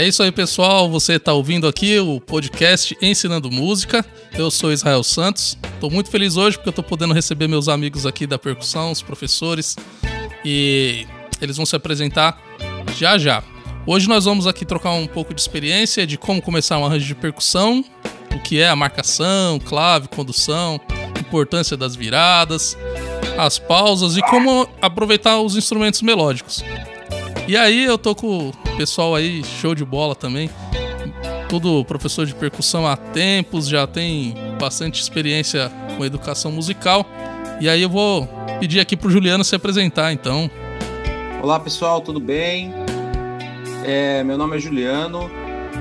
É isso aí, pessoal. Você está ouvindo aqui o podcast Ensinando Música. Eu sou Israel Santos. Estou muito feliz hoje porque eu estou podendo receber meus amigos aqui da percussão, os professores, e eles vão se apresentar já já. Hoje nós vamos aqui trocar um pouco de experiência de como começar um arranjo de percussão, o que é a marcação, clave, condução, importância das viradas, as pausas e como aproveitar os instrumentos melódicos. E aí eu tô com pessoal aí, show de bola também. Tudo professor de percussão há tempos, já tem bastante experiência com educação musical. E aí eu vou pedir aqui pro Juliano se apresentar, então. Olá pessoal, tudo bem? É, meu nome é Juliano,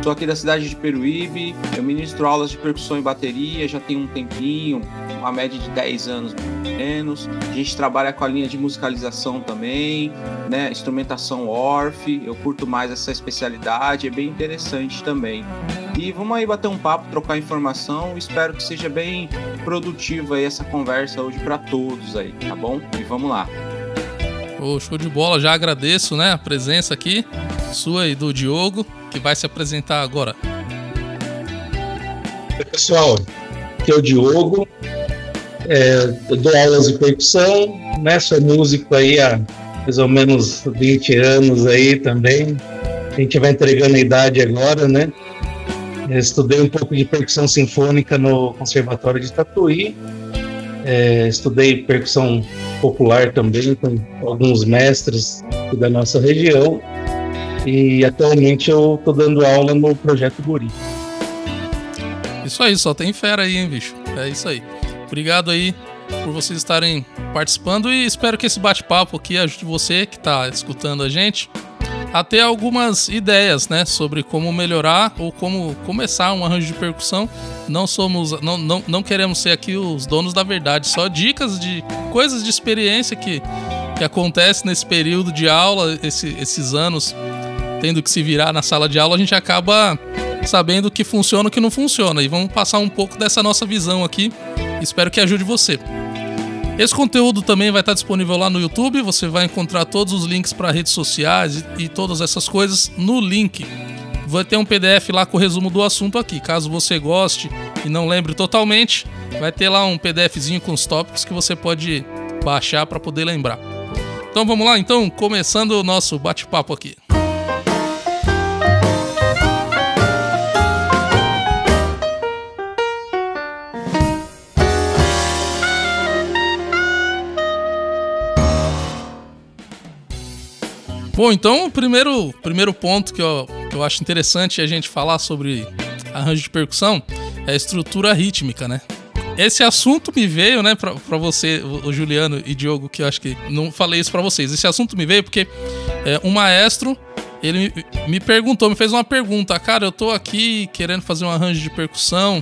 sou aqui da cidade de Peruíbe, eu ministro aulas de percussão e bateria, já tem um tempinho, uma média de 10 anos menos. A gente trabalha com a linha de musicalização também, né? Instrumentação Orff, eu curto mais essa especialidade, é bem interessante também. E vamos aí bater um papo, trocar informação. Espero que seja bem produtiva aí essa conversa hoje para todos aí, tá bom? E vamos lá. Oh, show de bola, já agradeço né, a presença aqui, sua e do Diogo, que vai se apresentar agora. Oi, pessoal, aqui é o Diogo, é, eu dou aulas de percussão, né? Sou músico aí há mais ou menos 20 anos aí também. A gente vai entregando a idade agora, né? Eu estudei um pouco de percussão sinfônica no Conservatório de Tatuí. É, estudei percussão popular também com alguns mestres da nossa região. E atualmente eu estou dando aula no Projeto Guri. Isso aí, só tem fera aí, hein, bicho? É isso aí. Obrigado aí por vocês estarem participando e espero que esse bate-papo aqui ajude você que está escutando a gente a ter algumas ideias, né, sobre como melhorar ou como começar um arranjo de percussão. Não somos, não, não, não queremos ser aqui os donos da verdade, só dicas de coisas de experiência que, que acontece nesse período de aula, esse, esses anos tendo que se virar na sala de aula, a gente acaba sabendo o que funciona e o que não funciona. E vamos passar um pouco dessa nossa visão aqui Espero que ajude você. Esse conteúdo também vai estar disponível lá no YouTube. Você vai encontrar todos os links para redes sociais e, e, todas essas coisas no link. Vai ter um PDF lá com o resumo do assunto aqui. Caso você goste e não lembre totalmente, vai ter lá um PDFzinho com os tópicos que você pode baixar para poder lembrar. Então vamos lá, então, começando o nosso bate-papo aqui. Bom, então o primeiro, primeiro ponto que eu, que eu acho interessante a gente falar sobre arranjo de percussão é a estrutura rítmica, né? Esse assunto me veio, né, pra, pra você, o Juliano e Diogo, que eu acho que não falei isso pra vocês. Esse assunto me veio porque é, um maestro, ele me perguntou, me fez uma pergunta. Cara, eu tô aqui querendo fazer um arranjo de percussão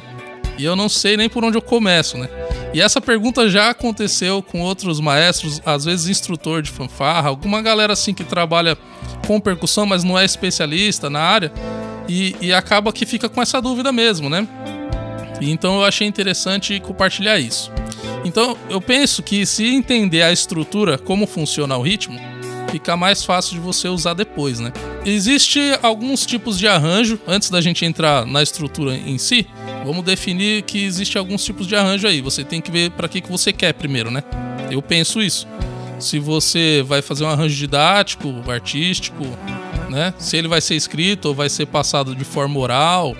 e eu não sei nem por onde eu começo, né? E essa pergunta já aconteceu com outros maestros, às vezes instrutor de fanfarra, alguma galera assim que trabalha com percussão, mas não é especialista na área, e, e acaba que fica com essa dúvida mesmo, né? E então eu achei interessante compartilhar isso. Então eu penso que se entender a estrutura, como funciona o ritmo, fica mais fácil de você usar depois, né? Existe alguns tipos de arranjo, antes da gente entrar na estrutura em si, vamos definir que existe alguns tipos de arranjo aí. Você tem que ver para que, que você quer primeiro, né? Eu penso isso. Se você vai fazer um arranjo didático, artístico, né? Se ele vai ser escrito ou vai ser passado de forma oral,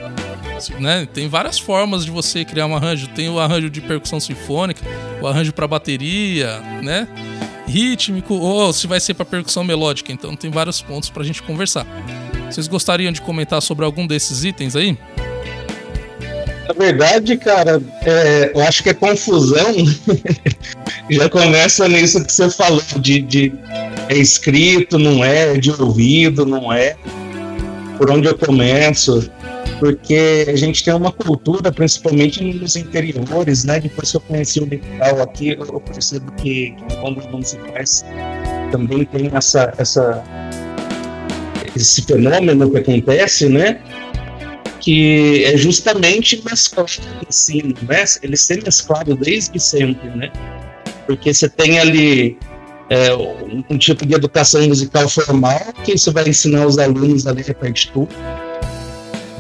né? Tem várias formas de você criar um arranjo. Tem o arranjo de percussão sinfônica, o arranjo para bateria, né? rítmico ou se vai ser para percussão melódica. Então tem vários pontos para a gente conversar. Vocês gostariam de comentar sobre algum desses itens aí? Na verdade, cara, é, eu acho que é confusão. Já começa nisso que você falou de, de é escrito, não é, de ouvido, não é. Por onde eu começo? porque a gente tem uma cultura, principalmente nos interiores, né? Depois que eu conheci o litoral aqui, eu percebo que, que quando municipais também tem essa, essa, esse fenômeno que acontece, né? Que é justamente mesclado o ensino, né? Ele ser mesclado desde sempre, né? Porque você tem ali é, um, um, tipo de educação musical formal que você vai ensinar os alunos a ler a partitura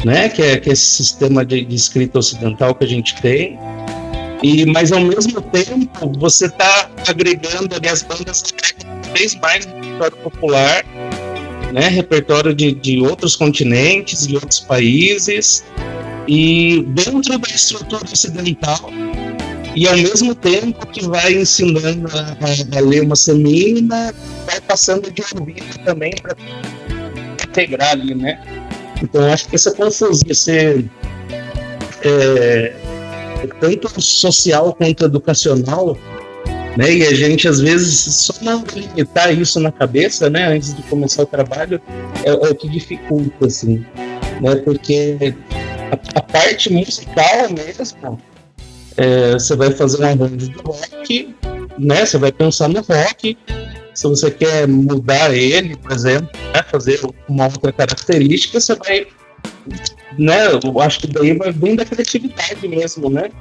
né? Que é, que é esse sistema de, de escrita ocidental que a gente tem. E, mas ao mesmo tempo você está agregando ali as bandas cada vez mais no popular, né? Repertório de, de outros continentes, de outros países e dentro da estrutura ocidental e ao mesmo tempo que vai ensinando a, a, a ler uma semina, vai passando de ouvido também para integrar ali, né? Então acho que essa confusão, esse é, tanto social quanto educacional, né? E a gente às vezes só não limitar isso na cabeça, né? Antes de começar o trabalho é, é o que dificulta, assim, né? Porque a, a parte musical mesmo, é, você vai fazer um arranjo de rock, né? Você vai pensar no rock. Se você quer mudar ele, por exemplo, né? fazer uma outra característica, você vai, né? Eu acho que daí vai bem da criatividade mesmo, né?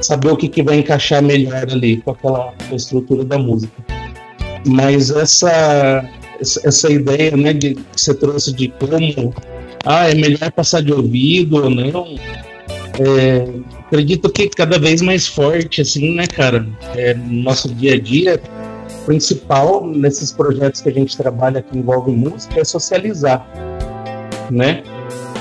Saber o que, que vai encaixar melhor ali com aquela estrutura da música. Mas essa essa ideia, né, de, que você trouxe de como ah, é melhor passar de ouvido ou não. É, acredito que cada vez mais forte, assim, né, cara? É, no nosso dia a dia, principal nesses projetos que a gente trabalha que envolvem música é socializar, né?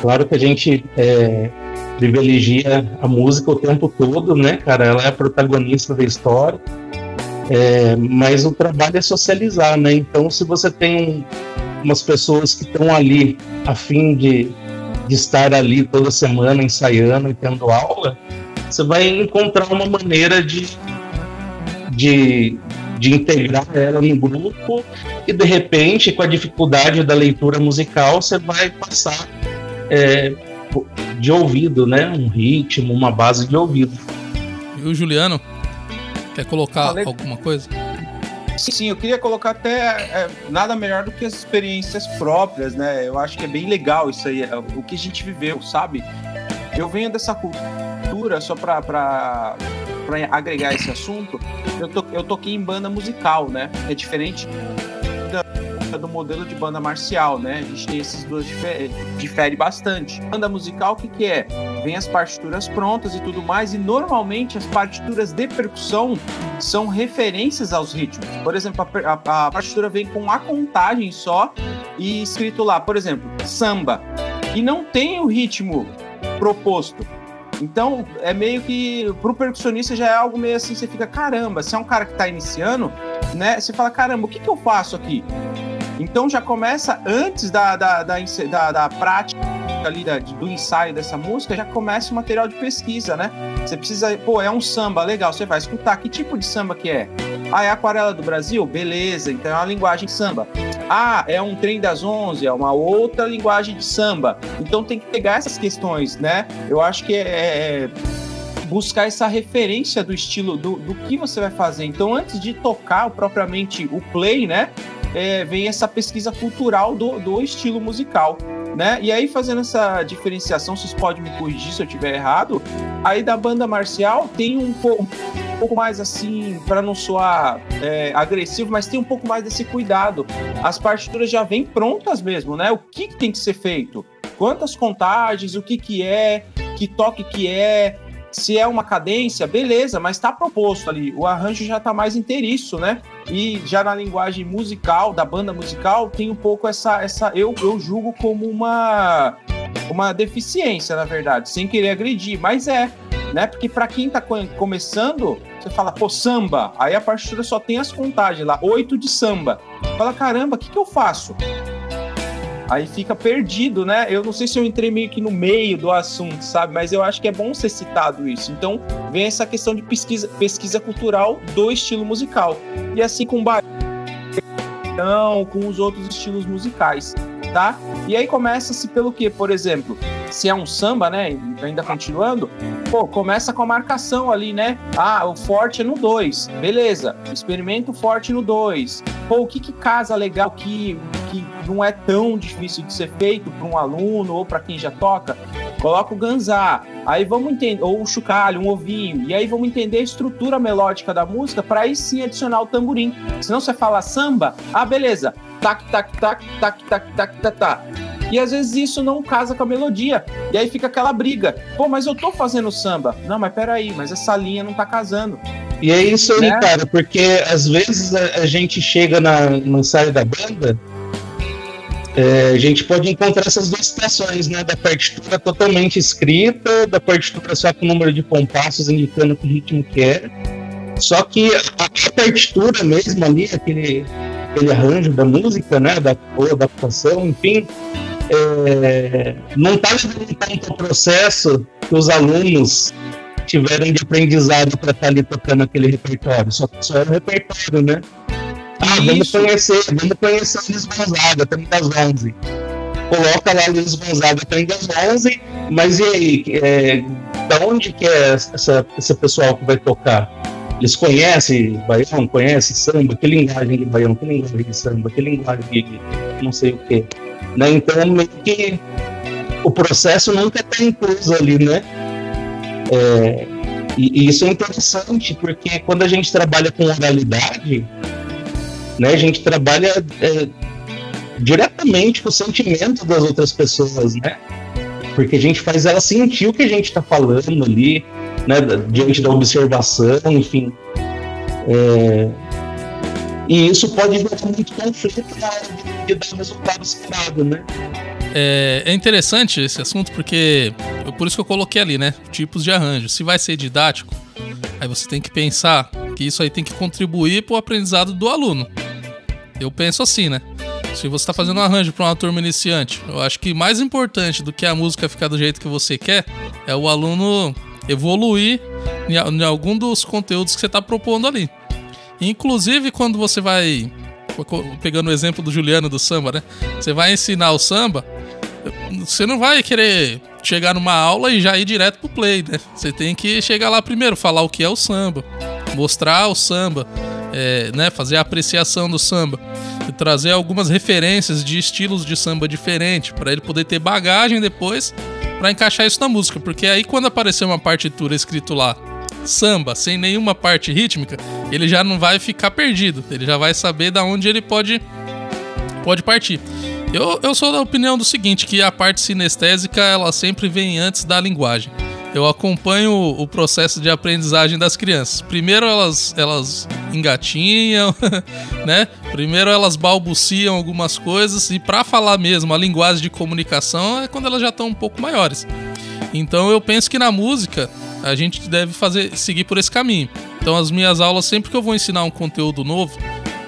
Claro que a gente é, privilegia a música o tempo todo, né, cara? Ela é a protagonista da história, é, mas o trabalho é socializar, né? Então, se você tem umas pessoas que estão ali a fim de, de estar ali toda semana ensaiando e tendo aula, você vai encontrar uma maneira de, de, de integrar ela no grupo e de repente, com a dificuldade da leitura musical, você vai passar é, de ouvido, né? Um ritmo, uma base de ouvido. E o Juliano quer colocar alguma coisa? Sim, sim, eu queria colocar até é, nada melhor do que as experiências próprias, né? Eu acho que é bem legal isso aí, é, o que a gente viveu, sabe? Eu venho dessa cultura, só para agregar esse assunto, eu, to, eu toquei em banda musical, né? É diferente do modelo de banda marcial, né? A gente tem esses dois difere, difere bastante. Banda musical, o que, que é? Vem as partituras prontas e tudo mais, e normalmente as partituras de percussão são referências aos ritmos. Por exemplo, a, a, a partitura vem com a contagem só e escrito lá, por exemplo, samba. E não tem o ritmo proposto. Então, é meio que pro percussionista já é algo meio assim, você fica, caramba, se é um cara que tá iniciando, né? Você fala, caramba, o que, que eu faço aqui? Então já começa antes da, da, da, da, da prática ali da, do ensaio dessa música, já começa o material de pesquisa, né? Você precisa, pô, é um samba, legal, você vai escutar que tipo de samba que é. Ah, é aquarela do Brasil? Beleza, então é uma linguagem samba. Ah, é um trem das onze, é uma outra linguagem de samba. Então tem que pegar essas questões, né? Eu acho que é, é buscar essa referência do estilo do, do que você vai fazer. Então, antes de tocar propriamente o play, né? É, vem essa pesquisa cultural do, do estilo musical. Né? E aí, fazendo essa diferenciação, vocês podem me corrigir se eu estiver errado. Aí da banda marcial tem um, po um pouco mais assim, para não soar é, agressivo, mas tem um pouco mais desse cuidado. As partituras já vêm prontas mesmo, né? O que, que tem que ser feito? Quantas contagens, o que, que é, que toque que é, se é uma cadência, beleza, mas está proposto ali. O arranjo já está mais inteiriço, né? E já na linguagem musical, da banda musical, tem um pouco essa. essa eu, eu julgo como uma, uma deficiência, na verdade, sem querer agredir, mas é. Né? Porque para quem está começando, você fala, pô, samba. Aí a partitura só tem as contagens lá, oito de samba. Fala, caramba, o que, que eu faço? Aí fica perdido, né? Eu não sei se eu entrei meio que no meio do assunto, sabe? Mas eu acho que é bom ser citado isso. Então, vem essa questão de pesquisa, pesquisa cultural do estilo musical. E assim com com os outros estilos musicais, E aí começa-se pelo que, por exemplo, se é um samba, né? Ainda continuando, pô, começa com a marcação ali, né? Ah, o forte é no 2, beleza. Experimenta o forte no 2. Pô, o que que casa legal que que não é tão difícil de ser feito para um aluno ou para quem já toca, coloca o ganzá, aí vamos entender, ou o chocalho, um ovinho, e aí vamos entender a estrutura melódica da música para aí sim adicionar o tamborim. Senão você fala samba, ah, beleza, tac, tac, tac, tac, tac, tac, tac, tac. E às vezes isso não casa com a melodia. E aí fica aquela briga. Pô, mas eu tô fazendo samba. Não, mas peraí, mas essa linha não tá casando. E é isso aí, né? cara, porque às vezes a, a gente chega na, no ensaio da banda, é, a gente pode encontrar essas duas situações, né? Da partitura totalmente escrita, da partitura só com o número de compassos indicando que ritmo que é. Só que a, a partitura mesmo ali, aquele, aquele arranjo da música, né? Da ou adaptação, enfim, é, não está levando conta o processo que os alunos tiveram de aprendizado para estar tá ali tocando aquele repertório. Só, só é o repertório, né? Ah, vamos conhecer, vamos conhecer Luiz Gonzaga, também das 11. Coloca lá Luiz Gonzaga, também das 11, mas e aí? É, da onde que é essa, esse pessoal que vai tocar? Eles conhecem baião, conhecem samba, que linguagem de baião, que linguagem de samba, que linguagem de não sei o quê. Né? Então, meio que o processo nunca está incluso ali, né? É, e, e, isso é interessante, porque quando a gente trabalha com oralidade, né, a gente trabalha é, diretamente com o sentimento das outras pessoas, né? Porque a gente faz ela sentir o que a gente está falando ali, né, diante da observação, enfim. É, e isso pode gerar muito conflito na hora de, dar o resultado esperado, né? É, é, interessante esse assunto porque por isso que eu coloquei ali, né? Tipos de arranjo. Se vai ser didático, aí você tem que pensar que isso aí tem que contribuir para o aprendizado do aluno. Eu penso assim, né? Se você está fazendo um arranjo para uma turma iniciante, eu acho que mais importante do que a música ficar do jeito que você quer é o aluno evoluir em, algum dos conteúdos que você está propondo ali. Inclusive, quando você vai. Pegando o exemplo do Juliano do samba, né? Você vai ensinar o samba, você não vai querer chegar numa aula e já ir direto pro play, né? Você tem que chegar lá primeiro, falar o que é o samba, mostrar o samba, é, né? Fazer a apreciação do samba, trazer algumas referências de estilos de samba diferente para ele poder ter bagagem depois para encaixar isso na música, porque aí quando aparecer uma partitura escrito lá samba, sem nenhuma parte rítmica, ele já não vai ficar perdido. Ele já vai saber da onde ele pode, pode partir. Eu, eu sou da opinião do seguinte, que a parte sinestésica ela sempre vem antes da linguagem. Eu acompanho o processo de aprendizagem das crianças. Primeiro elas, elas engatinham, né? Primeiro elas balbuciam algumas coisas e para falar mesmo a linguagem de comunicação é quando elas já estão um pouco maiores. Então eu penso que na música a gente deve fazer seguir por esse caminho. Então as minhas aulas, sempre que eu vou ensinar um conteúdo novo,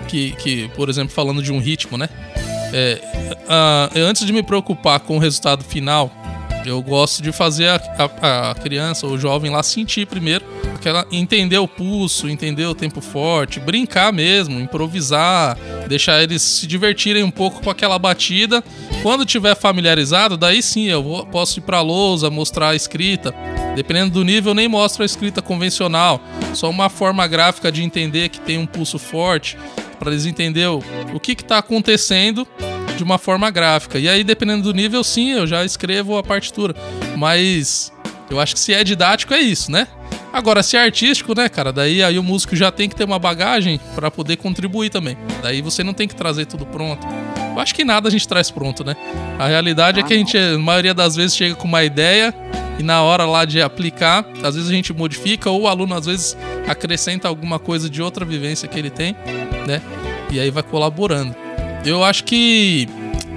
que, que por exemplo, falando de um ritmo, né? É, antes de me preocupar com o resultado final, eu gosto de fazer a, a, a, criança ou o jovem lá sentir primeiro, aquela, entender o pulso, entender o tempo forte, brincar mesmo, improvisar, deixar eles se divertirem um pouco com aquela batida. Quando tiver familiarizado, daí sim eu vou, posso ir para a lousa, mostrar a escrita. Dependendo do nível, nem mostro a escrita convencional, só uma forma gráfica de entender que tem um pulso forte, para eles entenderem o, o que está acontecendo de uma forma gráfica. E aí, dependendo do nível, sim, eu já escrevo a partitura. Mas eu acho que se é didático é isso, né? Agora, se é artístico, né, cara? Daí aí o músico já tem que ter uma bagagem para poder contribuir também. Daí você não tem que trazer tudo pronto. Eu acho que nada a gente traz pronto, né? A realidade ah, é que a gente, a maioria das vezes, chega com uma ideia e na hora lá de aplicar, às vezes a gente modifica ou o aluno às vezes acrescenta alguma coisa de outra vivência que ele tem, né? E aí vai colaborando. Eu acho que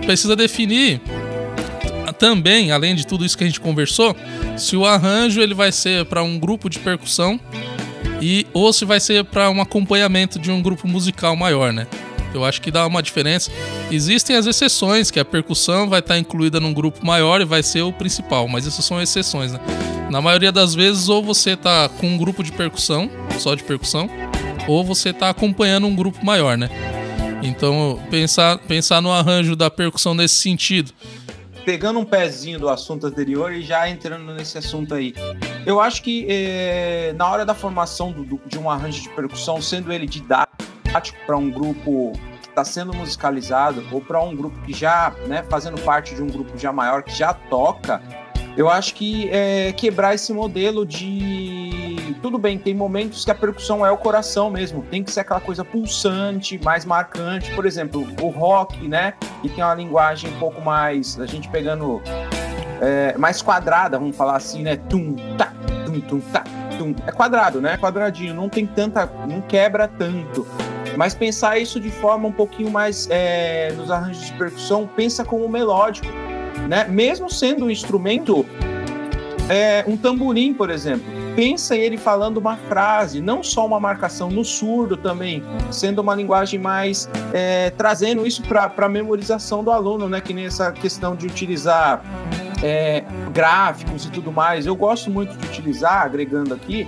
precisa definir também, além de tudo isso que a gente conversou, se o arranjo ele vai ser para um grupo de percussão e ou se vai ser para um acompanhamento de um grupo musical maior, né? Eu acho que dá uma diferença. Existem as exceções, que a percussão vai estar incluída num grupo maior e vai ser o principal, mas isso são exceções, né? Na maioria das vezes, ou você tá com um grupo de percussão, só de percussão, ou você tá acompanhando um grupo maior, né? Então, pensar, pensar no arranjo da percussão nesse sentido. Pegando um pezinho do assunto anterior e já entrando nesse assunto aí. Eu acho que eh, na hora da formação do, do, de um arranjo de percussão, sendo ele didático para um grupo que está sendo musicalizado ou para um grupo que já, né, fazendo parte de um grupo já maior que já toca, eu acho que é, quebrar esse modelo de tudo bem, tem momentos que a percussão é o coração mesmo, tem que ser aquela coisa pulsante, mais marcante. Por exemplo, o rock, né? Que tem uma linguagem um pouco mais. A gente pegando. É, mais quadrada, vamos falar assim, né? Tum, tá, tum, tum, tá, tum. É quadrado, né? Quadradinho, não tem tanta. não quebra tanto. Mas pensar isso de forma um pouquinho mais é, nos arranjos de percussão, pensa como melódico, né? Mesmo sendo um instrumento, é, um tamborim, por exemplo, pensa ele falando uma frase, não só uma marcação no surdo também, sendo uma linguagem mais é, trazendo isso para a memorização do aluno, né? Que nem essa questão de utilizar é, gráficos e tudo mais. Eu gosto muito de utilizar, agregando aqui,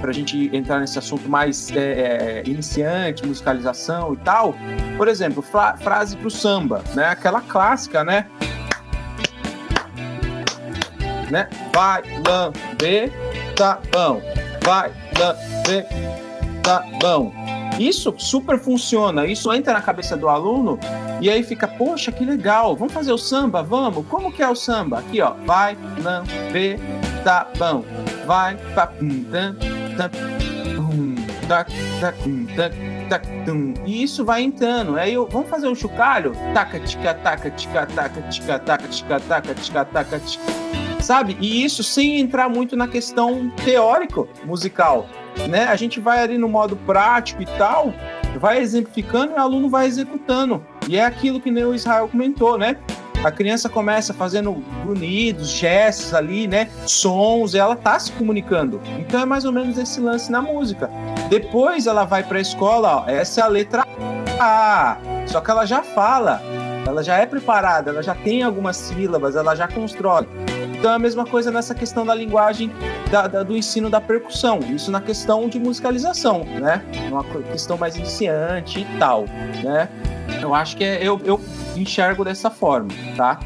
para a gente entrar nesse assunto mais é, é, iniciante, musicalização e tal. Por exemplo, fra frase para o samba, né? Aquela clássica, né? né? Vai lamber, tá bom. Vai lamber, tá bom. Isso super funciona, isso entra na cabeça do aluno e aí fica, poxa, que legal, vamos fazer o samba, vamos? Como que é o samba? Aqui, ó, vai, lamber, tá bom. Vai, pa, e isso vai entrando. Aí eu, vamos fazer um chocalho? Taca, tica, taca, tica, taca, tica, taca, tica, taca, tica, taca, tica. Sabe? E isso sem entrar muito na questão teórico musical. Né? A gente vai ali no modo prático e tal, vai exemplificando e o aluno vai executando. E é aquilo que o Israel comentou, né? A criança começa fazendo grunhidos, gestos ali, né? Sons, ela tá se comunicando. Então é mais ou menos esse lance na música. Depois ela vai para a escola, ó, essa é a letra A. Só que ela já fala, ela já é preparada, ela já tem algumas sílabas, ela já constrói. Então é a mesma coisa nessa questão da linguagem da, da, do ensino da percussão, isso na questão de musicalização, né? Uma questão mais iniciante e tal, né? Eu acho que é, eu, eu enxergo dessa forma, tá?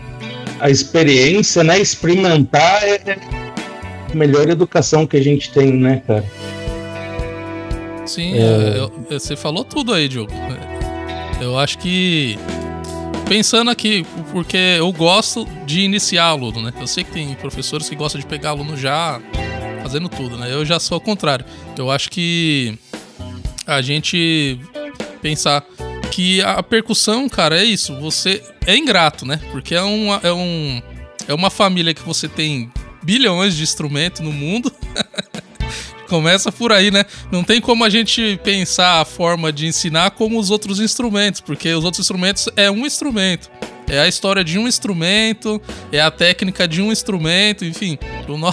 A experiência, né? Experimentar é a melhor educação que a gente tem, né, cara? Sim, é... eu, você falou tudo aí, Diogo. Eu acho que pensando aqui, porque eu gosto de iniciar aluno, né? Eu sei que tem professores que gostam de pegar aluno já fazendo tudo, né? Eu já sou ao contrário. Eu acho que a gente pensar que a percussão, cara, é isso. Você é ingrato, né? Porque é uma, é um, é uma família que você tem bilhões de instrumentos no mundo. Começa por aí, né? Não tem como a gente pensar a forma de ensinar como os outros instrumentos, porque os outros instrumentos é um instrumento. É a história de um instrumento, é a técnica de um instrumento, enfim. O, no...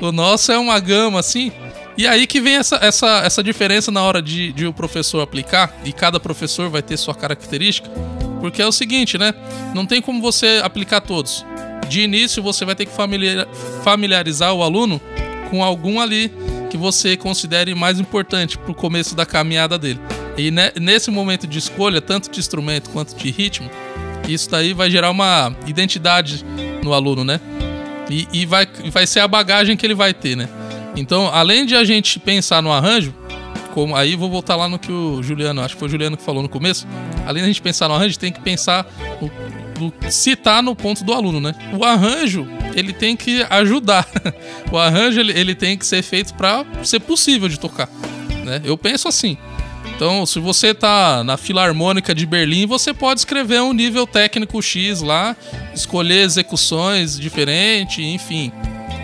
o nosso é uma gama assim e aí que vem essa, essa, essa diferença na hora de, de o professor aplicar, e cada professor vai ter sua característica, porque é o seguinte, né? Não tem como você aplicar todos. De início, você vai ter que familiarizar o aluno com algum ali que você considere mais importante para o começo da caminhada dele. E nesse momento de escolha, tanto de instrumento quanto de ritmo, isso daí vai gerar uma identidade no aluno, né? E, e vai, vai ser a bagagem que ele vai ter, né? Então, além de a gente pensar no arranjo, como aí vou voltar lá no que o Juliano, acho que foi o Juliano que falou no começo. Além a gente pensar no arranjo, tem que pensar no, no citar no ponto do aluno, né? O arranjo, ele tem que ajudar. o arranjo, ele, ele tem que ser feito para ser possível de tocar, né? Eu penso assim. Então, se você tá na Filarmônica de Berlim, você pode escrever um nível técnico X lá, escolher execuções diferentes, enfim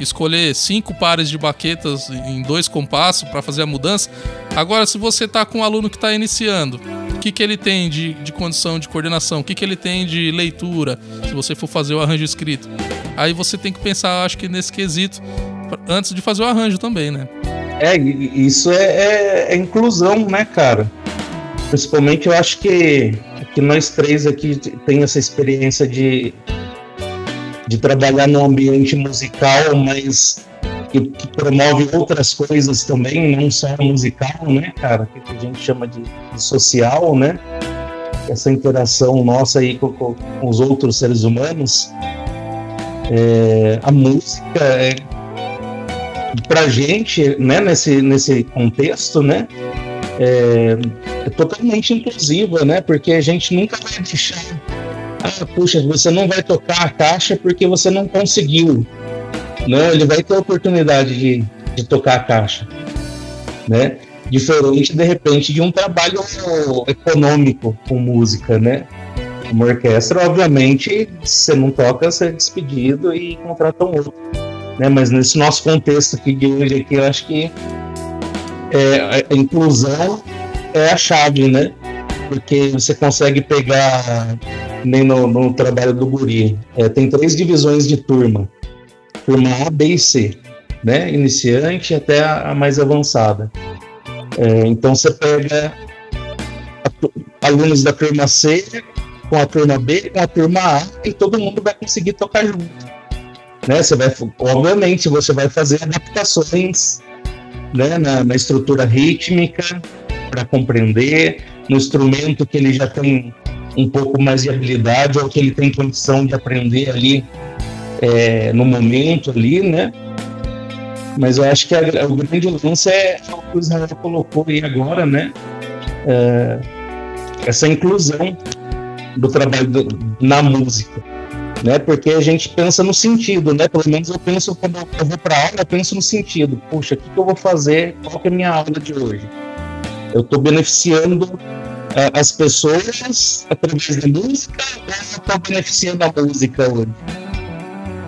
escolher cinco pares de baquetas em dois compassos para fazer a mudança. Agora, se você está com um aluno que está iniciando, o que, que ele tem de, de condição de coordenação? O que, que ele tem de leitura? Se você for fazer o arranjo escrito. Aí você tem que pensar, acho que nesse quesito, antes de fazer o arranjo também, né? É, isso é, é, é inclusão, né, cara? Principalmente eu acho que, que nós três aqui tem essa experiência de de trabalhar no ambiente musical, mas que, que, promove outras coisas também, não só musical, né, cara, que a gente chama de, de social, né, essa interação nossa aí com, com, os outros seres humanos. É, a música é, pra gente, né, nesse, nesse contexto, né, é, é totalmente inclusiva, né, porque a gente nunca vai deixar ah, puxa, você não vai tocar a caixa porque você não conseguiu. Não, ele vai ter a oportunidade de, de tocar a caixa. né? Diferente, de repente, de um trabalho econômico com música, né? Uma orquestra, obviamente, você não toca, você é despedido e contrata um outro. Né? Mas nesse nosso contexto aqui de hoje, aqui, eu acho que é, a inclusão é a chave, né? Porque você consegue pegar, nem no, no trabalho do Guri, é, tem três divisões de turma: turma A, B e C, né? Iniciante até a, a mais avançada. É, então você pega alunos da turma C com a turma B, com a turma A, e todo mundo vai conseguir tocar junto. Né? Você vai, obviamente, você vai fazer adaptações né, na, na estrutura rítmica para compreender, no instrumento que ele já tem um pouco mais de habilidade ou que ele tem condição de aprender ali é, no momento ali, né? Mas eu acho que a, o grande lance é o que o Israel colocou aí agora, né? É, essa inclusão do trabalho do, na música, né? Porque a gente pensa no sentido, né? Pelo menos eu penso quando eu vou para aula, eu penso no sentido. Puxa, o que, que eu vou fazer? Qual que é a minha aula de hoje? Eu estou beneficiando uh, as pessoas através da música ou estou beneficiando a música hoje?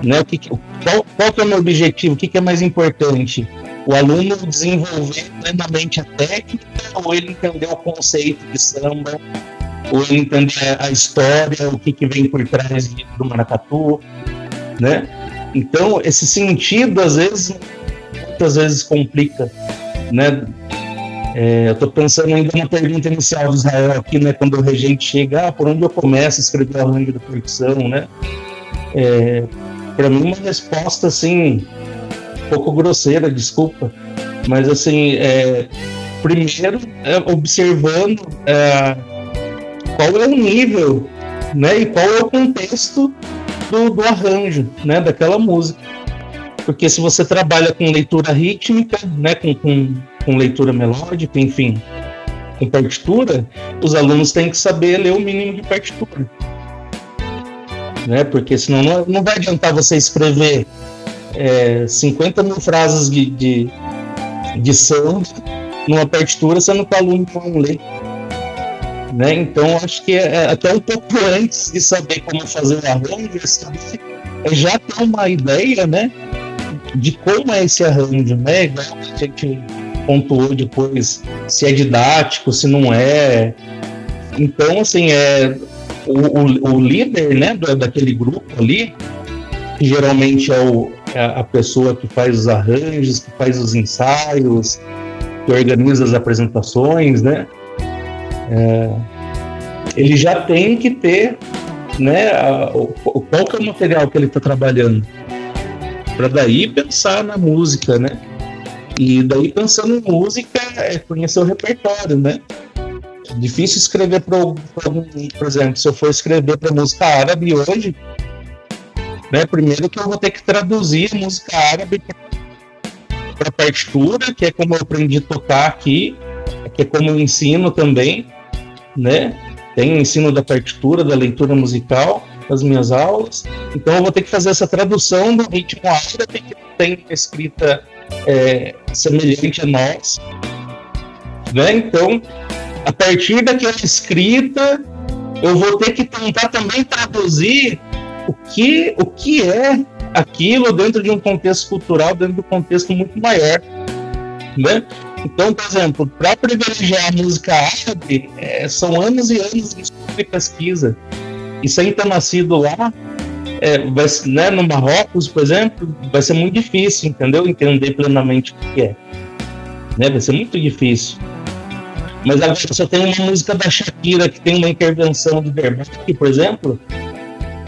Né? O que, qual, qual que é o meu objetivo? O que, que é mais importante? O aluno desenvolver plenamente a técnica ou ele entender o conceito de samba ou entender a história, o que, que vem por trás do maracatu, né? Então, esse sentido, às vezes, muitas vezes complica, né? É, eu estou pensando ainda na pergunta inicial do Israel aqui, né? Quando o regente chega, ah, por onde eu começo a escrever arranjo da percussão, né? É, Para mim, uma resposta, assim, um pouco grosseira, desculpa, mas, assim, é, primeiro, é, observando é, qual é o nível, né? E qual é o contexto do, do arranjo, né? Daquela música. Porque se você trabalha com leitura rítmica, né? Com, com, com leitura melódica, enfim, com partitura, os alunos têm que saber ler o mínimo de partitura. Né? Porque senão não, não vai adiantar você escrever é, 50 mil frases de, de, de samba numa partitura, sendo que o aluno não lê. Né? Então, acho que é, é, até um pouco antes de saber como fazer o arranjo, é já ter uma ideia né, de como é esse arranjo, né? A gente pontuou depois, se é didático, se não é. Então, assim, é, o, o, o líder né, daquele grupo ali, que geralmente é, o, é a pessoa que faz os arranjos, que faz os ensaios, que organiza as apresentações, né? É, ele já tem que ter né, a, o, qual que é o material que ele está trabalhando para daí pensar na música, né? E daí pensando em música é conhecer o repertório, né? Difícil escrever para por exemplo, se eu for escrever para música árabe hoje, né? Primeiro que eu vou ter que traduzir música árabe para partitura, que é como eu aprendi a tocar aqui, que é como eu ensino também né? Tem ensino da partitura, da leitura musical nas minhas aulas. Então eu vou ter que fazer essa tradução do ritmo árabe que tem escrita é, semelhante a nós. Né? Então, a partir daquela escrita, eu vou ter que tentar também traduzir o que, o que é aquilo dentro de um contexto cultural, dentro de um contexto muito maior. Né? Então, por exemplo, para privilegiar a música árabe, é, são anos e anos de pesquisa. E sem ter nascido lá, é, vai, né, no Marrocos, por exemplo, vai ser muito difícil, entendeu? Entender plenamente o que é. Né? Vai ser muito difícil. Mas agora você tem uma música da Shakira que tem uma intervenção do Verbac, por exemplo,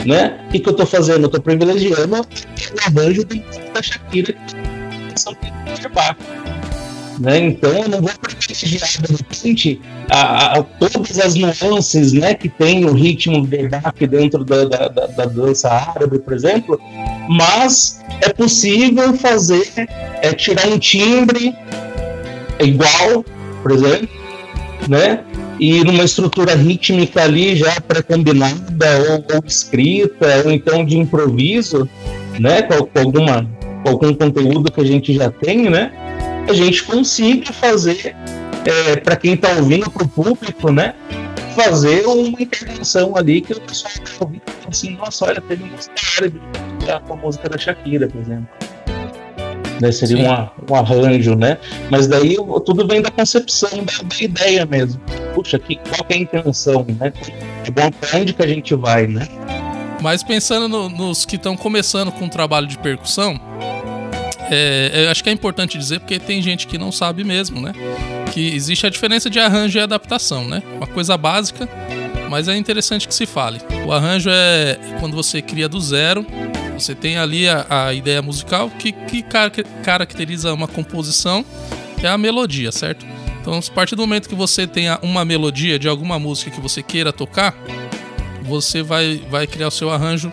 né? O que, que eu estou fazendo? Eu estou privilegiando o arranjo da Shakira que são Verbac. Né? Então eu não vou privilegiar de repente a, a, todas as nuances né, que tem o ritmo verdac dentro da, da, da, da, dança árabe, por exemplo, mas é possível fazer, é tirar um timbre igual, por exemplo, né? E numa estrutura rítmica ali já pré-combinada ou, ou, escrita, ou então de improviso, né? Com, com, alguma, com algum conteúdo que a gente já tem, né? A gente consiga fazer, é, para quem está ouvindo, para o público, né? Fazer uma intervenção ali que o pessoal está ouvindo assim, nossa, olha, teve uma história com a música da Shakira, por exemplo. Né, seria um, um, arranjo, né? Mas daí tudo vem da concepção, da, da ideia mesmo. Puxa, que, qual é a intenção, né? De bom pra onde que a gente vai, né? Mas pensando no, nos que estão começando com o trabalho de percussão, é, acho que é importante dizer porque tem gente que não sabe mesmo, né? Que existe a diferença de arranjo e adaptação, né? Uma coisa básica, mas é interessante que se fale. O arranjo é quando você cria do zero, você tem ali a, a ideia musical que, que caracteriza uma composição, é a melodia, certo? Então, a partir do momento que você tenha uma melodia de alguma música que você queira tocar, você vai, vai criar o seu arranjo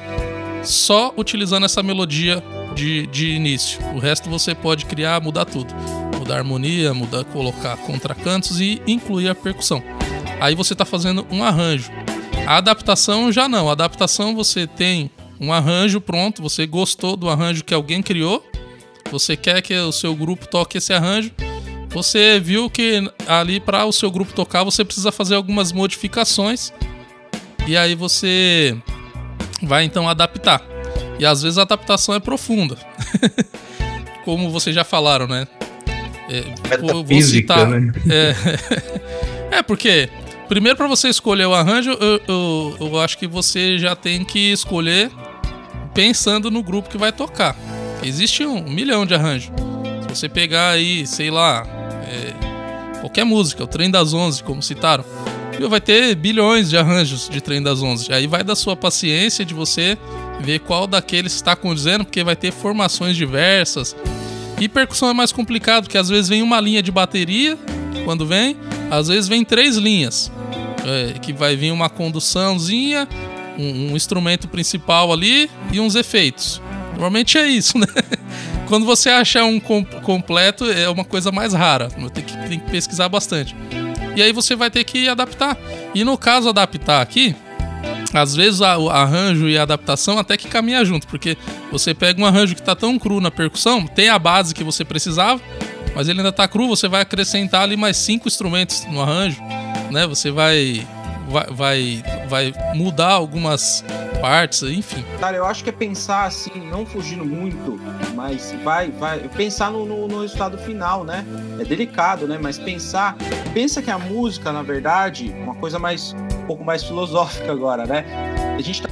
só utilizando essa melodia de, de início. O resto você pode criar, mudar tudo. Mudar harmonia, mudar, colocar contracantos e incluir a percussão. Aí você está fazendo um arranjo. A adaptação já não. A adaptação você tem um arranjo pronto, você gostou do arranjo que alguém criou, você quer que o seu grupo toque esse arranjo. Você viu que ali para o seu grupo tocar você precisa fazer algumas modificações e aí você vai então adaptar. E às vezes a adaptação é profunda. Como vocês já falaram, né? É, vou, vou citar, né? É, é porque, primeiro para você escolher o arranjo, eu, eu, eu acho que você já tem que escolher pensando no grupo que vai tocar. Existe um milhão de arranjos. Se você pegar aí, sei lá, é, qualquer música, o Trem das Onze, como citaram, vai ter bilhões de arranjos de Trem das Onze. Aí vai da sua paciência de você ver qual daqueles está condizendo, porque vai ter formações diversas. E percussão é mais complicado, porque às vezes vem uma linha de bateria, quando vem, às vezes vem três linhas. É, que vai vir uma conduçãozinha, um, um, instrumento principal ali e uns efeitos. Normalmente é isso, né? Quando você acha um com, completo, é uma coisa mais rara. Tem que, tem que pesquisar bastante. E aí você vai ter que adaptar. E no caso, adaptar aqui, às vezes o arranjo e a adaptação até que caminha junto, porque você pega um arranjo que está tão cru na percussão, tem a base que você precisava, mas ele ainda está cru, você vai acrescentar ali mais cinco instrumentos no arranjo, né? Você vai vai, vai, vai mudar algumas partes, enfim. Cara, eu acho que é pensar assim, não fugindo muito, mas vai, vai pensar no, no, no, resultado final, né? É delicado, né? Mas pensar, pensa que a música, na verdade, uma coisa mais um pouco mais filosófica agora, né? A gente tá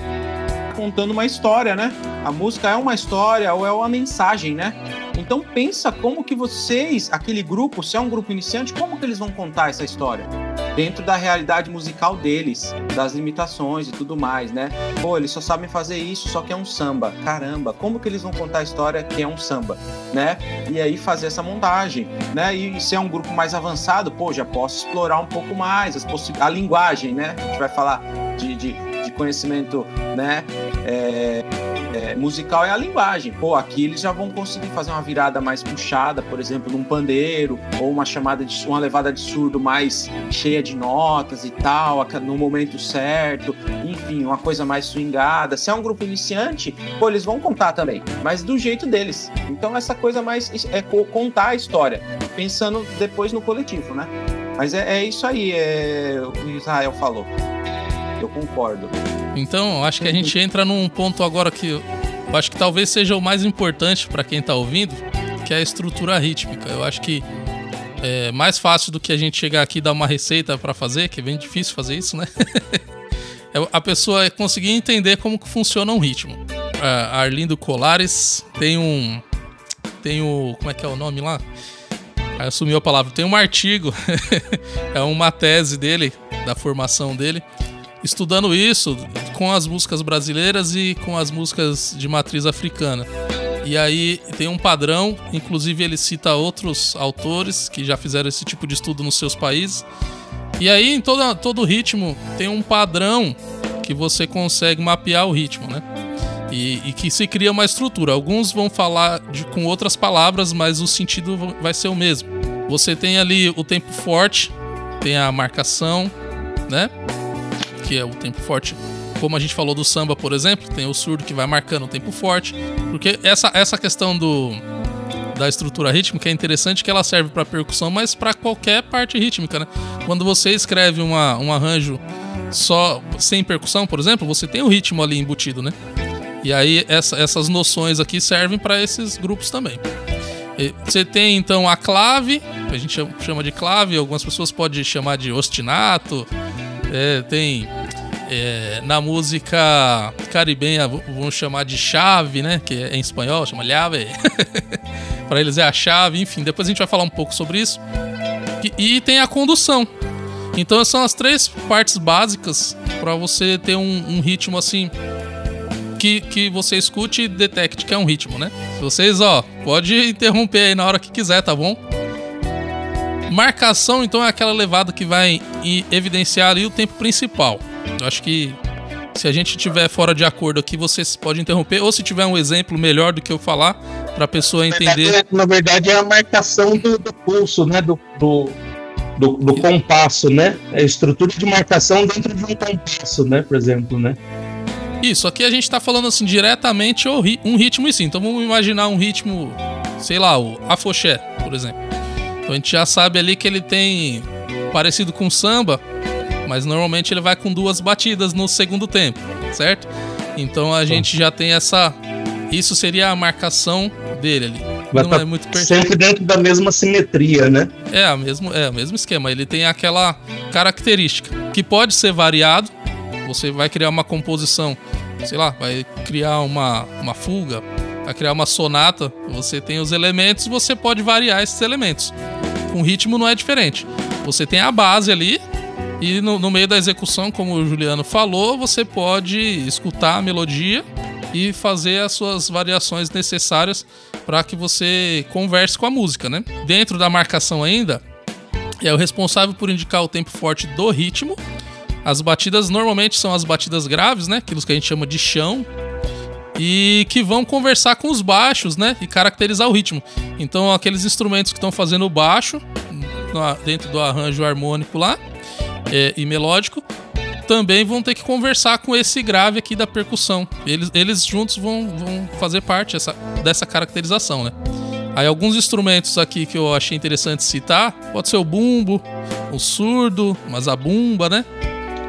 contando uma história, né? A música é uma história ou é uma mensagem, né? Então pensa como que vocês, aquele grupo, se é um grupo iniciante, como que eles vão contar essa história? Dentro da realidade musical deles, das limitações e tudo mais, né? Pô, eles só sabem fazer isso, só que é um samba. Caramba, como que eles vão contar a história que é um samba, né? E aí fazer essa montagem, né? E, se é um grupo mais avançado, pô, já posso explorar um pouco mais as a linguagem, né? A gente vai falar de, de conhecimento, né? É é, musical é a linguagem. Pô, aqui eles já vão conseguir fazer uma virada mais puxada, por exemplo, num pandeiro, ou uma chamada de uma levada de surdo mais cheia de notas e tal, no momento certo, enfim, uma coisa mais swingada. Se é um grupo iniciante, pô, eles vão contar também, mas do jeito deles. Então essa coisa mais é contar a história, pensando depois no coletivo, né? Mas é, é isso aí, é, o Israel falou. Eu concordo. Então, acho que a gente entra num ponto agora que eu acho que talvez seja o mais importante para quem está ouvindo, que é a estrutura rítmica. Eu acho que é mais fácil do que a gente chegar aqui e dar uma receita para fazer, que é bem difícil fazer isso, né? é a pessoa conseguir entender como que funciona um ritmo. Arlindo Colares tem um tem o como é que é o nome lá? Aí assumiu a palavra. Tem um artigo, é uma tese dele, da formação dele, estudando isso com as músicas brasileiras e com as músicas de matriz africana. E aí tem um padrão, inclusive ele cita outros autores que já fizeram esse tipo de estudo nos seus países. E aí em todo, todo ritmo tem um padrão que você consegue mapear o ritmo, né? E, e, que se cria uma estrutura. Alguns vão falar de, com outras palavras, mas o sentido vai ser o mesmo. Você tem ali o tempo forte, tem a marcação, né? que é o tempo forte. Como a gente falou do samba, por exemplo, tem o surdo que vai marcando o tempo forte. Porque essa, essa questão do, da estrutura rítmica é interessante que ela serve para percussão, mas para qualquer parte rítmica, né? Quando você escreve uma, um arranjo só sem percussão, por exemplo, você tem o ritmo ali embutido, né? E aí essa, essas noções aqui servem para esses grupos também. E você tem então a clave, a gente chama de clave, algumas pessoas podem chamar de ostinato. É, tem é, na música caribenha vamos chamar de chave, né? Que é em espanhol, chama llave. para eles é a chave, enfim. Depois a gente vai falar um pouco sobre isso. E, e tem a condução. Então são as três partes básicas para você ter um, um, ritmo assim que, que você escute e detecte que é um ritmo, né? Vocês, ó, pode interromper aí na hora que quiser, tá bom? Marcação, então, é aquela levada que vai evidenciar o tempo principal. Eu acho que se a gente tiver fora de acordo aqui, vocês podem interromper, ou se tiver um exemplo melhor do que eu falar, para a pessoa entender. Na verdade, é a marcação do, do pulso, né? Do, do, do, do compasso, né? É a estrutura de marcação dentro de um compasso, né? Por exemplo, né? Isso, aqui a gente está falando assim diretamente um ritmo e sim. Então vamos imaginar um ritmo, sei lá, o afoxé, por exemplo. Então a gente já sabe ali que ele tem parecido com samba, mas normalmente ele vai com duas batidas no segundo tempo, certo? Então a gente já tem essa. Isso seria a marcação dele ali. Vai não tá é muito sempre dentro da mesma simetria, né? É, a mesmo, é o mesmo esquema. Ele tem aquela característica que pode ser variado. Você vai criar uma composição, sei lá, vai criar uma, uma fuga, vai criar uma sonata. Você tem os elementos, você pode variar esses elementos. Com ritmo não é diferente. Você tem a base ali, e no, no, meio da execução, como o Juliano falou, você pode escutar a melodia e fazer as suas variações necessárias para que você converse com a música, né? Dentro da marcação ainda, é o responsável por indicar o tempo forte do ritmo. As batidas normalmente são as batidas graves, né? Aquilo que a gente chama de chão. E que vão conversar com os baixos, né? E caracterizar o ritmo. Então, aqueles instrumentos que estão fazendo o baixo, dentro do arranjo harmônico lá, é, e melódico, também vão ter que conversar com esse grave aqui da percussão. Eles, eles juntos vão, vão fazer parte essa, dessa caracterização, né? Aí alguns instrumentos aqui que eu achei interessante citar, pode ser o bumbo, o surdo, mas a bumba, né?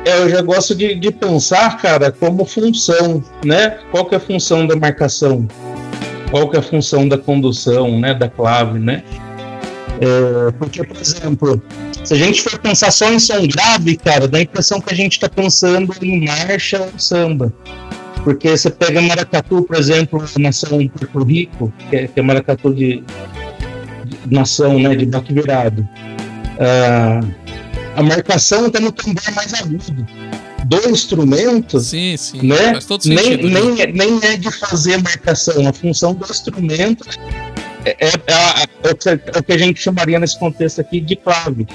É, eu já gosto de, de pensar, cara, como função, né? Qual que é a função da marcação? Qual que é a função da condução, né? Da clave, né? É, porque, por exemplo, se a gente for pensar só em som grave, cara, dá a impressão que a gente está pensando em marcha ou samba. Porque você pega maracatu, por exemplo, nação Porto Rico, que é, que é maracatu de, de, nação, né, de baque virado. Ah, a marcação está no tambor mais agudo do instrumento, sim, sim, né? nem, nem, é, nem é de fazer marcação, a função do instrumento é, é, é, é, o que a gente chamaria nesse contexto aqui de clave,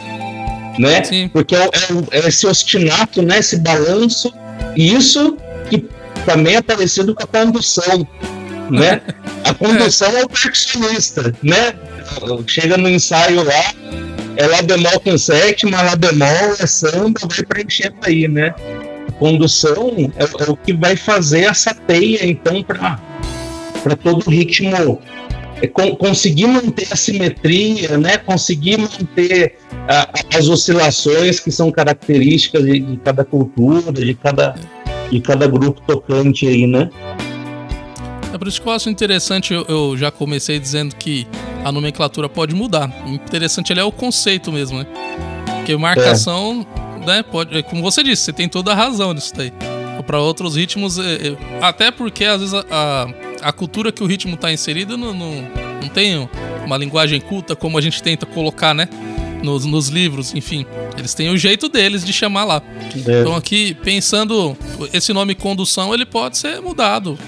né? Sim. Porque é, é, esse ostinato, né? Esse balanço, e isso que também é parecido com a condução, né? A condução é o percussionista, né? Chega no ensaio lá, é lá bemol com sétima, lá bemol, é samba, vai preenchendo aí, né? A condução é, é o que vai fazer essa teia, então, para todo o ritmo é, conseguir manter a simetria, né? conseguir manter a, as oscilações que são características de, de, cada cultura, de cada, de cada grupo tocante aí, né? É por isso que eu acho interessante, eu, eu já comecei dizendo que a nomenclatura pode mudar. O interessante ali é o conceito mesmo, né? Porque marcação, é. né, pode, é como você disse, você tem toda a razão nisso daí. Para outros ritmos, é, é, até porque às vezes a, a a cultura que o ritmo está inserido não, não, não tem uma linguagem culta como a gente tenta colocar, né? Nos, nos livros, enfim. Eles têm o jeito deles de chamar lá. É. Então aqui, pensando, esse nome condução, ele pode ser mudado.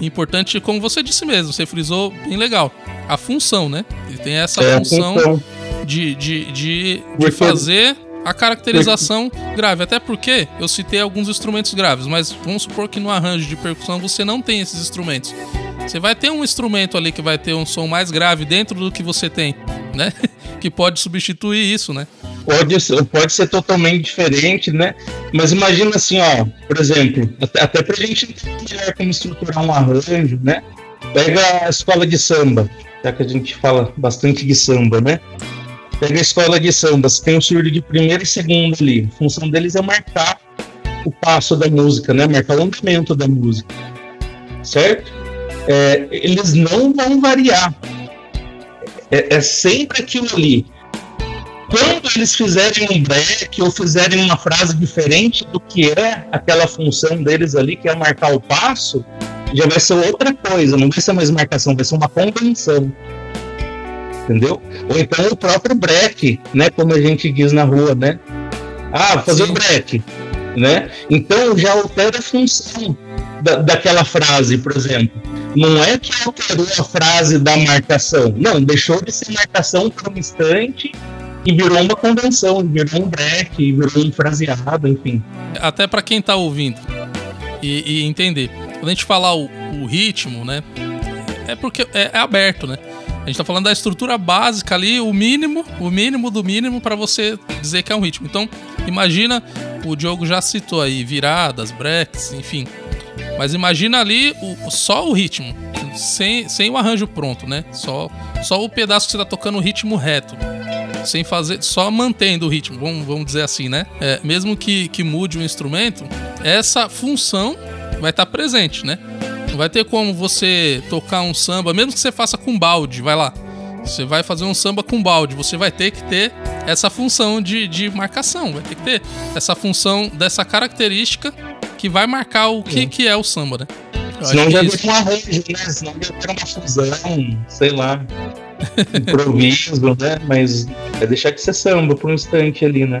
Importante, como você disse mesmo, você frisou bem legal. A função, né? Ele tem essa é função de, de, de, de fazer a caracterização grave. Até porque eu citei alguns instrumentos graves, mas vamos supor que no arranjo de percussão você não tem esses instrumentos. Você vai ter um instrumento ali que vai ter um som mais grave dentro do que você tem, né? que pode substituir isso, né? Pode, pode ser totalmente diferente, né? Mas imagina assim, ó, por exemplo, até, até pra gente entender como estruturar um arranjo, né? Pega a escola de samba. já que a gente fala bastante de samba, né? Pega a escola de samba, tem o surdo de primeira e segunda ali. A função deles é marcar o passo da música, né? Marcar o andamento da música, certo? É, eles não vão variar. É, é sempre aquilo ali. Quando eles fizerem um break ou fizerem uma frase diferente do que é aquela função deles ali, que é marcar o passo, já vai ser outra coisa, não vai ser mais marcação, vai ser uma convenção. Entendeu? Ou então o próprio break, né? Como a gente diz na rua, né? Ah, fazer o break, né? Então já altera a função da, daquela frase, por exemplo. Não é que alterou a frase da marcação, não, deixou de ser marcação por um instante e virou uma convenção, virou um break, virou um fraseado, enfim. Até para quem tá ouvindo e, e, entender, quando a gente falar o, o ritmo, né, é porque é, é, aberto, né? A gente tá falando da estrutura básica ali, o mínimo, o mínimo do mínimo para você dizer que é um ritmo. Então, imagina, o Diogo já citou aí viradas, breaks, enfim. Mas imagina ali o, só o ritmo, sem, sem o arranjo pronto, né? Só, só o pedaço que você tá tocando o ritmo reto sem fazer, só mantendo o ritmo, vamos, vamos dizer assim, né? É, mesmo que, que mude o instrumento, essa função vai estar tá presente, né? Não vai ter como você tocar um samba, mesmo que você faça com balde, vai lá. Você vai fazer um samba com balde, você vai ter que ter essa função de, de marcação, vai ter que ter essa função dessa característica que vai marcar o que é, que é o samba, né? Eu Senão já vira um arranjo, né? Senão já vira uma fusão, sei lá improviso, né? Mas é deixar de ser samba por um instante ali, né?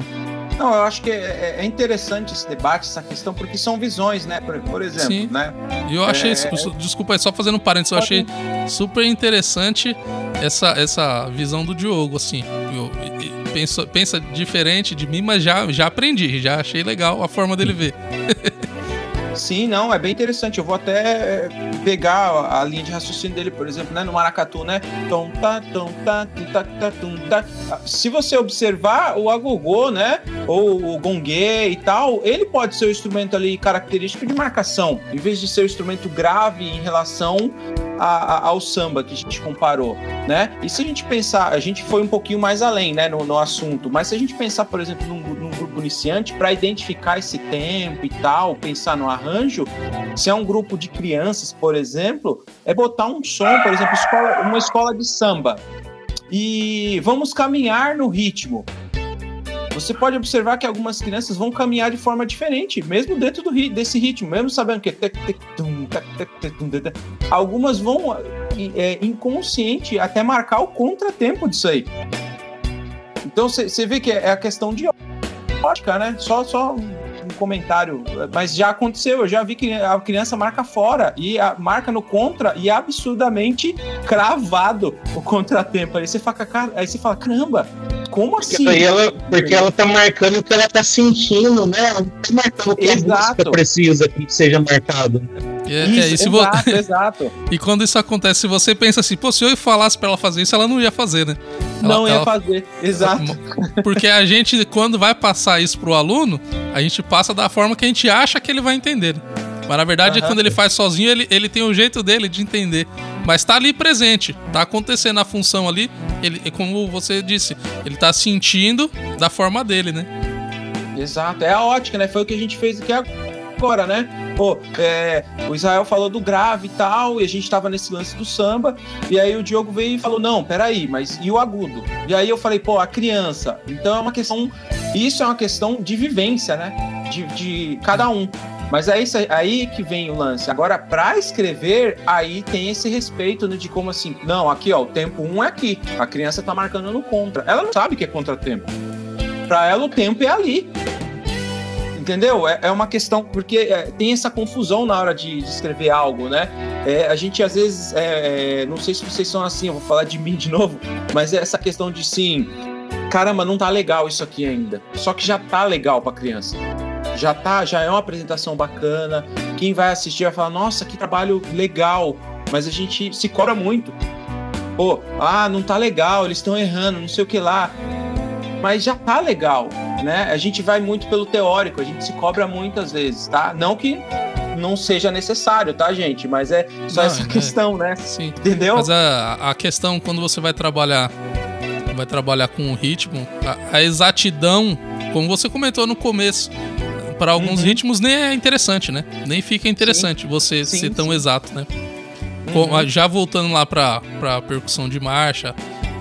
Não, eu acho que é, é, interessante esse debate, essa questão, porque são visões, né? Por, por exemplo, Sim. né? E eu achei, é... desculpa, só fazendo um parênteses, eu achei super interessante essa, essa visão do Diogo, assim. Eu, penso, pensa diferente de mim, mas já, já aprendi, já achei legal a forma dele ver. Sim, não, é bem interessante. Eu vou até eh, pegar a linha de raciocínio dele, por exemplo, né, no maracatu, né? Se você observar o agogô, né, ou o gongue e tal, ele pode ser o instrumento ali característico de marcação, em vez de ser o instrumento grave em relação a, a, ao samba que a gente comparou, né? E se a gente pensar, a gente foi um pouquinho mais além, né, no, no assunto, mas se a gente pensar, por exemplo, num, num grupo iniciante, para identificar esse tempo e tal, pensar no arranjo, se é um grupo de crianças, por exemplo, é botar um som, por exemplo, escola, uma escola de samba. E vamos caminhar no ritmo você pode observar que algumas crianças vão caminhar de forma diferente, mesmo dentro do, desse ritmo, mesmo sabendo que. Algumas vão é, inconsciente até marcar o contratempo disso aí. Então você vê que é a questão de ótica, né? Só, só comentário, mas já aconteceu, eu já vi que a criança marca fora e a, marca no contra e absurdamente cravado o contratempo. Aí você fala, aí você fala caramba, como assim? Porque ela, porque ela tá marcando o que ela tá sentindo, né? Ela não tá marcando o que Exato. a música precisa que seja marcado. É, isso, é, e exato, exato. e quando isso acontece, se você pensa assim, pô, se eu falasse pra ela fazer isso, ela não ia fazer, né? Ela, não ia ela, fazer, exato. Porque a gente, quando vai passar isso pro aluno, a gente passa da forma que a gente acha que ele vai entender. Né? Mas na verdade, uhum. quando ele faz sozinho, ele, ele tem o jeito dele de entender. Mas tá ali presente, tá acontecendo a função ali. Ele, como você disse, ele tá sentindo da forma dele, né? Exato, é a ótica, né? Foi o que a gente fez aqui agora, né? Pô, é, o Israel falou do grave e tal, e a gente tava nesse lance do samba, e aí o Diogo veio e falou: não, peraí, mas e o agudo? E aí eu falei, pô, a criança. Então é uma questão. Isso é uma questão de vivência, né? De, de cada um. Mas é isso aí que vem o lance. Agora, para escrever, aí tem esse respeito né, de como assim, não, aqui ó, o tempo 1 um é aqui. A criança tá marcando no contra. Ela não sabe que é contratempo. Para ela o tempo é ali. Entendeu? É, é uma questão, porque é, tem essa confusão na hora de, de escrever algo, né? É, a gente às vezes, é, é, não sei se vocês são assim, eu vou falar de mim de novo, mas é essa questão de sim, caramba, não tá legal isso aqui ainda. Só que já tá legal pra criança. Já tá, já é uma apresentação bacana. Quem vai assistir vai falar, nossa, que trabalho legal. Mas a gente se cobra muito. Pô, ah, não tá legal, eles estão errando, não sei o que lá mas já tá legal, né? A gente vai muito pelo teórico, a gente se cobra muitas vezes, tá? Não que não seja necessário, tá, gente? Mas é só Não, essa é- questão, né? Sim. Entendeu? Mas a, a questão, quando você vai trabalhar vai trabalhar com o ritmo, a, a exatidão, como você comentou no começo, para alguns Uhum. ritmos nem é interessante, né? Nem fica interessante você Sim, ser tão sim. exato, né? Uhum. Já voltando lá pra percussão de marcha,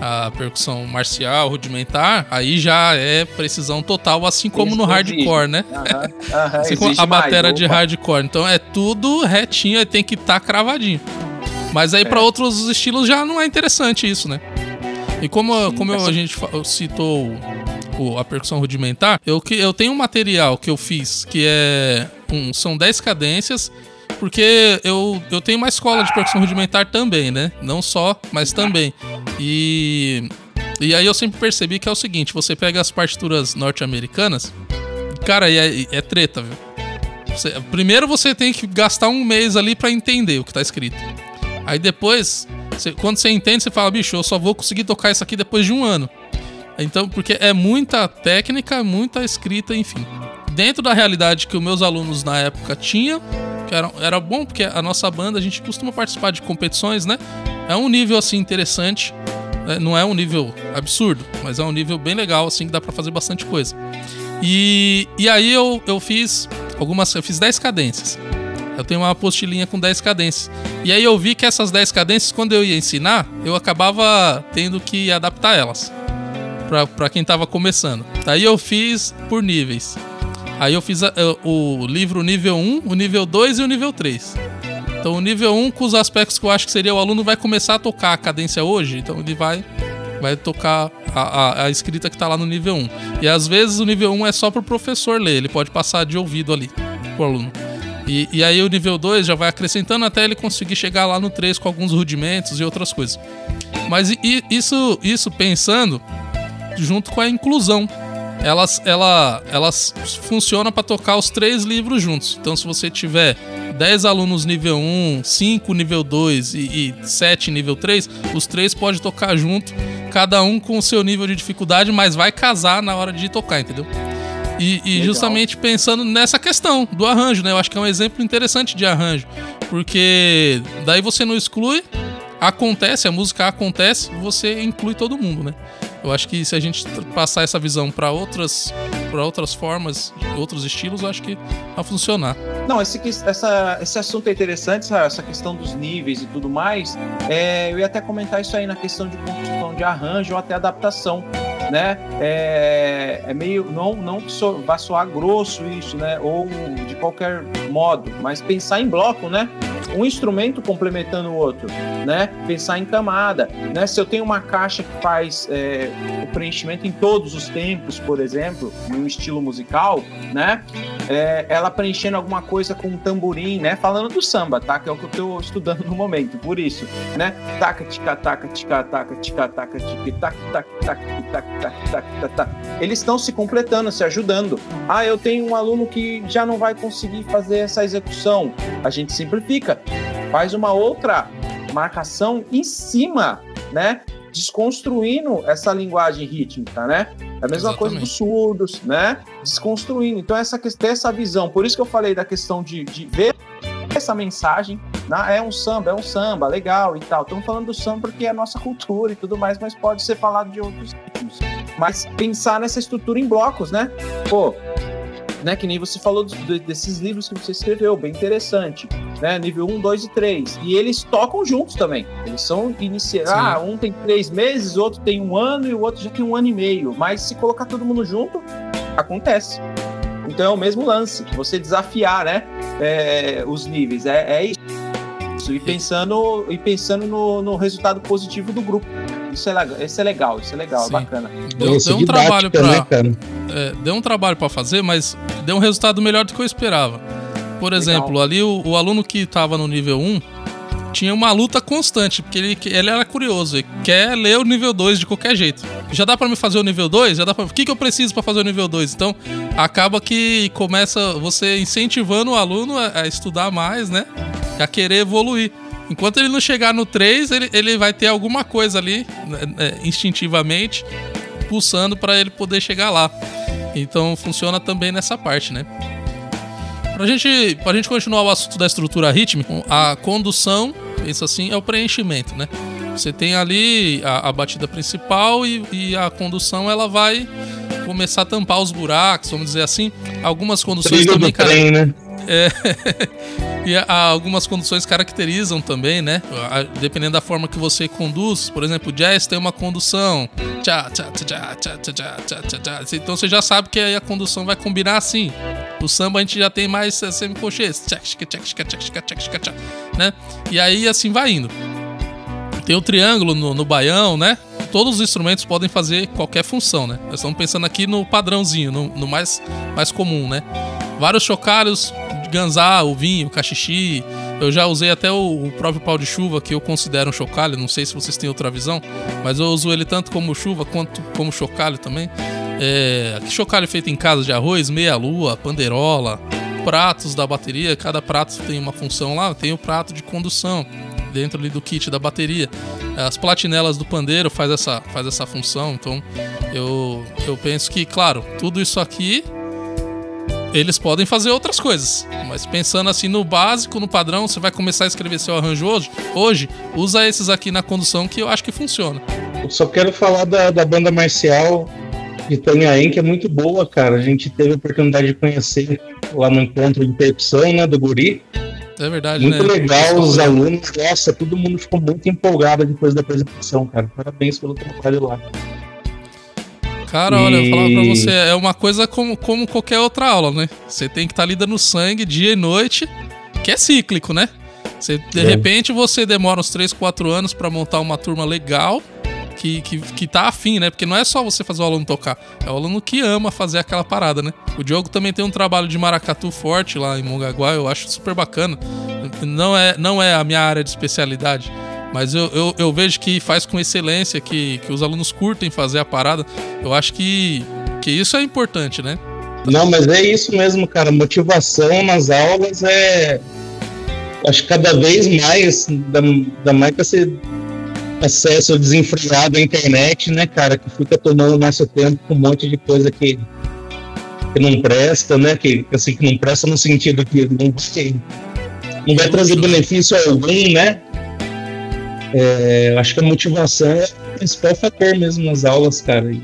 a percussão marcial, rudimentar, aí já é precisão total, assim como no Exige. hardcore, né? Aham, aham, Assim como a bateria de hardcore. Então é tudo retinho e tem que estar cravadinho. Mas aí É. outros estilos já não é interessante isso, né? E como, Sim, como essa- a gente citou o- a percussão rudimentar, eu, que- eu tenho um material que eu fiz que é. Um, são 10 cadências. Porque eu, eu tenho uma escola de percussão rudimentar também, né? Não só, mas também. E, e aí eu sempre percebi que é o seguinte: você pega as partituras norte-americanas, cara, é, é treta, viu? Você- primeiro você tem que gastar um mês ali pra entender o que tá escrito. Aí depois, você- quando você entende, você fala, bicho, eu só vou conseguir tocar isso aqui depois de um ano. Então, porque é muita técnica, muita escrita, enfim. Dentro da realidade que os meus alunos na época tinham, era, era bom, porque a nossa banda, a gente costuma participar de competições, né? É um nível, assim, interessante. né? Não é um nível absurdo, mas é um nível bem legal, assim, que dá pra fazer bastante coisa. E, e aí eu, eu fiz algumas. Eu fiz 10 cadências. Eu tenho uma apostilinha com 10 cadências. E aí eu vi que essas 10 cadências, quando eu ia ensinar, eu acabava tendo que adaptar elas. Pra quem tava começando. Daí eu fiz por níveis. Aí eu fiz a- o livro nível 1, o nível 2 e o nível 3. Então o nível 1, com os aspectos que eu acho que seria o aluno vai começar a tocar a cadência hoje, então ele vai vai tocar a, a- a escrita que tá lá no nível 1. E às vezes o nível 1 é só pro professor ler, ele pode passar de ouvido ali pro aluno. E, e aí o nível 2 já vai acrescentando até ele conseguir chegar lá no 3 com alguns rudimentos e outras coisas. Mas i- isso, isso pensando junto com a inclusão. Elas, ela, elas funcionam para tocar os três livros juntos. Então, se você tiver 10 alunos nível 1, 5 nível 2 e, e 7 nível 3, os três podem tocar junto, cada um com o seu nível de dificuldade, mas vai casar na hora de tocar, entendeu? E, e justamente pensando nessa questão do arranjo, né? Eu acho que é um exemplo interessante de arranjo. Porque daí você não exclui, acontece, a música acontece, você inclui todo mundo, né? Eu acho que se a gente passar essa visão para outras, para outras formas, outros estilos, eu acho que vai funcionar. Não, esse, essa, esse assunto é interessante, essa, essa questão dos níveis e tudo mais. É, eu ia até comentar isso aí na questão de construção de arranjo ou até adaptação, né? É, é meio, não, não que so, vá soar grosso isso, né? Ou de qualquer modo, mas pensar em bloco, né? Um instrumento complementando o outro, né? Pensar em camada, né? Se eu tenho uma caixa que faz é, o preenchimento em todos os tempos, por exemplo, em um estilo musical, né? é, ela preenchendo alguma coisa com um tamborim, né? Falando do samba, tá? Que é o que eu tô estudando no momento, por isso, né? Taca, tica, taca, tica, taca, tica, taca, tica, tac, tac, tac, tac, tac, tac. Eles estão se completando, se ajudando. Ah, eu tenho um aluno que já não vai conseguir fazer essa execução. A gente simplifica, faz uma outra marcação em cima, né? Desconstruindo essa linguagem rítmica, né? É a mesma coisa dos surdos, né? Desconstruindo. Então, essa questão, essa visão. Por isso que eu falei da questão de, de ver essa mensagem. né? É um samba, é um samba, legal e tal. Estamos falando do samba porque é a nossa cultura e tudo mais, mas pode ser falado de outros ritmos. Mas pensar nessa estrutura em blocos, né? Pô, né, que nem você falou de- desses livros que você escreveu, bem interessante, né, nível 1, 2 e 3, e eles tocam juntos também, eles são iniciados, ah, um tem três meses, o outro tem um ano e o outro já tem um ano e meio, mas se colocar todo mundo junto, acontece. Então é o mesmo lance, você desafiar, né, é, os níveis, é, é isso, e pensando, e pensando no, no resultado positivo do grupo. Isso é legal, isso é legal, isso é legal, Sim. bacana. Deu, deu um trabalho didática, né, é, deu um trabalho para fazer, mas deu um resultado melhor do que eu esperava. Por exemplo, ali o, o aluno que tava no nível 1 tinha uma luta constante, porque ele, ele era curioso, ele quer ler o nível 2 de qualquer jeito. Já dá pra me fazer o nível 2? Já dá para O que, que eu preciso pra fazer o nível 2? Então, acaba que começa você incentivando o aluno a, a estudar mais, né? A querer evoluir. Enquanto ele não chegar no 3, ele, ele vai ter alguma coisa ali, né, é, instintivamente, pulsando pra ele poder chegar lá. Então funciona também nessa parte, né? Pra gente, pra gente continuar o assunto da estrutura rítmica, a condução, pensa assim, é o preenchimento, né? Você tem ali a, a batida principal e, e, a condução ela vai começar a tampar os buracos, vamos dizer assim. Algumas conduções Trilho também, do trem, né? É, e algumas conduções caracterizam também, né? Dependendo da forma que você conduz. Por exemplo, jazz tem uma condução. Então você já sabe que aí a condução vai combinar assim. O samba a gente já tem mais semicolchetes. Né? E aí assim vai indo. Tem o triângulo no, no baião, né? Todos os instrumentos podem fazer qualquer função, né? Nós estamos pensando aqui no padrãozinho, no, no mais, mais comum, né? Vários chocalhos, ganzá, o vinho, o cachixi. Eu já usei até o, o, próprio pau de chuva, que eu considero um chocalho. Não sei se vocês têm outra visão, mas eu uso ele tanto como chuva quanto como chocalho também. É, chocalho feito em casa de arroz, meia-lua, panderola, pratos da bateria. Cada prato tem uma função lá. Tem o prato de condução dentro ali do kit da bateria. As platinelas do pandeiro faz essa, faz essa função. Então eu, eu penso que, claro, tudo isso aqui eles podem fazer outras coisas. Mas pensando assim no básico, no padrão, você vai começar a escrever seu arranjo hoje, hoje usa esses aqui na condução que eu acho que funciona. Eu só quero falar da, da banda marcial de Tanhaém, que é muito boa, cara. A gente teve a oportunidade de conhecer lá no encontro de percussão, né, do Guri. É verdade, Muito né? legal, os alunos, nossa, todo mundo ficou muito empolgado depois da apresentação, cara. Parabéns pelo trabalho lá. Cara, olha, eu falar pra você, é uma coisa como, como qualquer outra aula, né? Você tem que estar tá lida no sangue dia e noite, que é cíclico, né? Você, de é. repente você demora uns 3, 4 anos para montar uma turma legal, que, que, que tá afim, né? Porque não é só você fazer o aluno tocar, é o aluno que ama fazer aquela parada, né? O Diogo também tem um trabalho de maracatu forte lá em Mongaguá, eu acho super bacana. Não é, não é a minha área de especialidade, mas eu, eu, eu, vejo que faz com excelência, que, que os alunos curtem fazer a parada. Eu acho que, que isso é importante, né? Não, mas é isso mesmo, cara. Motivação nas aulas é. Acho que cada vez mais, dá, dá mais pra ser acesso desenfreado à internet, né, cara? Que fica tomando nosso tempo com um monte de coisa que, que não presta, né? Que, assim, que não presta no sentido que não vai, não vai trazer benefício algum, né? É, acho que a motivação é o principal fator mesmo nas aulas, cara. E,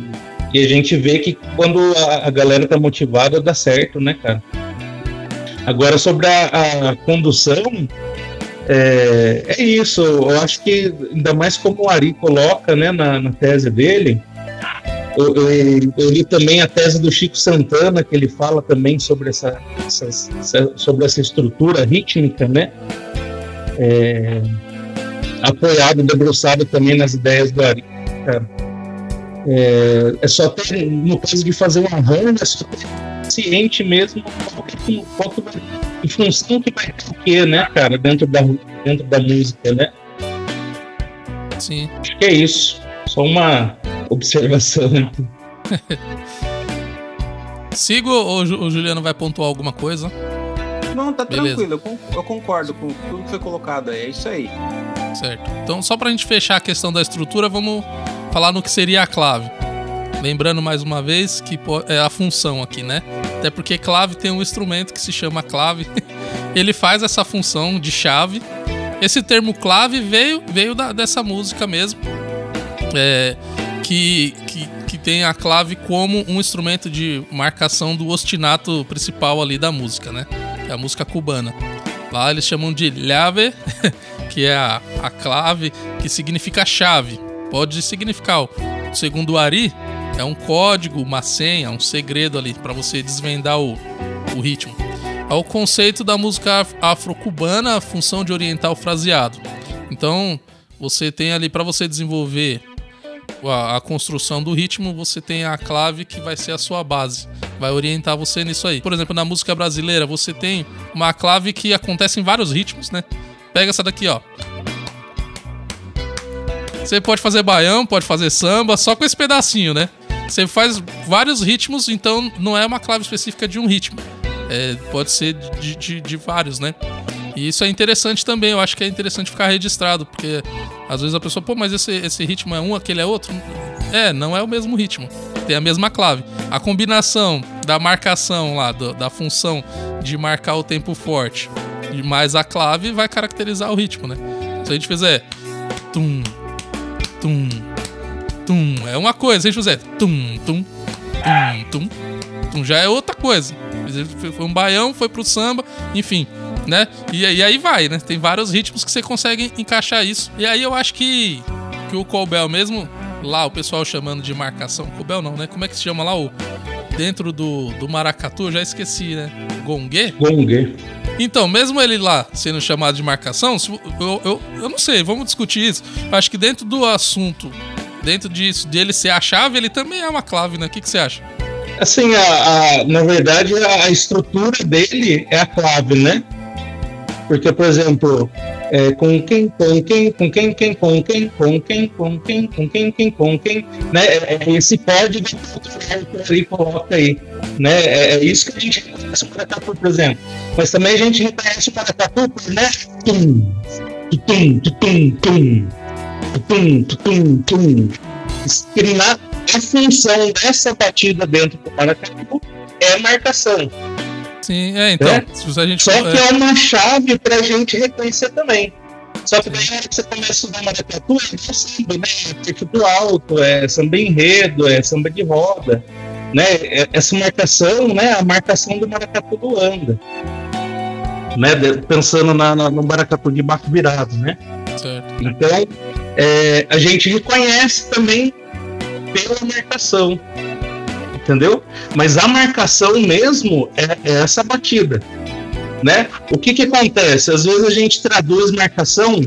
e a gente vê que quando a, a, galera tá motivada, dá certo, né, cara? Agora, sobre a, a condução, é, é, isso. Eu acho que, ainda mais como o Ari coloca né, na, na tese dele, eu, eu, eu, li também a tese do Chico Santana, que ele fala também sobre essa, essa sobre essa estrutura rítmica, né? É, apoiado, debruçado também nas ideias do Ari. É, é, só ter, no caso de fazer um arranjo, é só ter ciente mesmo qual que, qual que vai, em função que vai ter o quê, né, cara, dentro da, dentro da música, né? Sim. Acho que é isso. Só uma observação. Sigo ou o Juliano vai pontuar alguma coisa? Não, tá Beleza. tranquilo, eu concordo com tudo que foi colocado aí, é isso aí. Certo. Então, só pra gente fechar a questão da estrutura, vamos falar no que seria a clave. Lembrando mais uma vez que é a função aqui, né? Até porque clave tem um instrumento que se chama clave. Ele faz essa função de chave. Esse termo clave veio, veio da, dessa música mesmo. É, que, que, que tem a clave como um instrumento de marcação do ostinato principal ali da música, né? É a música cubana. Lá eles chamam de llave, que é a, a clave que significa chave. Pode significar, segundo o Ari, é um código, uma senha, um segredo ali para você desvendar o, o ritmo. É o conceito da música afro-cubana, a função de orientar o fraseado. Então, você tem ali para você desenvolver a, a, construção do ritmo, você tem a clave que vai ser a sua base, vai orientar você nisso aí. Por exemplo, na música brasileira, você tem uma clave que acontece em vários ritmos, né? Pega essa daqui, ó. Você pode fazer baião, pode fazer samba, só com esse pedacinho, né? Você faz vários ritmos, então não é uma clave específica de um ritmo. É, pode ser de, de, de vários, né? E isso é interessante também, eu acho que é interessante ficar registrado, porque às vezes a pessoa, pô, mas esse, esse ritmo é um, aquele é outro. É, não é o mesmo ritmo, tem a mesma clave. A combinação da marcação lá, do, da função de marcar o tempo forte, mais a clave vai caracterizar o ritmo, né? Se a gente fizer tum, tum, tum, é uma coisa. Se a gente fizer tum, tum, tum, tum, tum, já é outra coisa. Foi um baião, foi pro samba, enfim, né? E, e aí vai, né? Tem vários ritmos que você consegue encaixar isso. E aí eu acho que, que o Colbel mesmo, lá o pessoal chamando de marcação, Colbel não, né? Como é que se chama lá o dentro do, do maracatu? Já esqueci, né? Gongue? Gongue. Então, mesmo ele lá sendo chamado de marcação, eu, eu, eu não sei, vamos discutir isso. Acho que dentro do assunto, dentro disso, dele ser a chave, ele também é uma clave, né? O que, que você acha? Assim, a, a, na verdade, a, estrutura dele é a clave, né? Porque, por exemplo, é, com quem, com quem, com quem, quem, com quem, com quem, com quem, com quem, quem, com quem, né? É, é esse código que ele coloca aí, né? É, é, isso que a gente reconhece o maracatu, por exemplo. Mas também a gente reconhece o maracatu por, né? Tum, tum, tum, tum, tum, tum, tum, tum. A função dessa batida dentro do maracatu é marcação. Sim, é, então. É? Se a gente Só que é uma chave pra gente reconhecer também. Só que daí na hora que você começa a estudar maracatu, é samba, né? É tudo alto, é samba enredo, é samba de roda. Né? É, essa marcação, né? A marcação do maracatu do anda. Né? Pensando na, na, no maracatu de baixo virado, né? Certo. Então, é, a gente reconhece também pela marcação entendeu? Mas a marcação mesmo é, é essa batida, né? O que que acontece? Às vezes a gente traduz marcação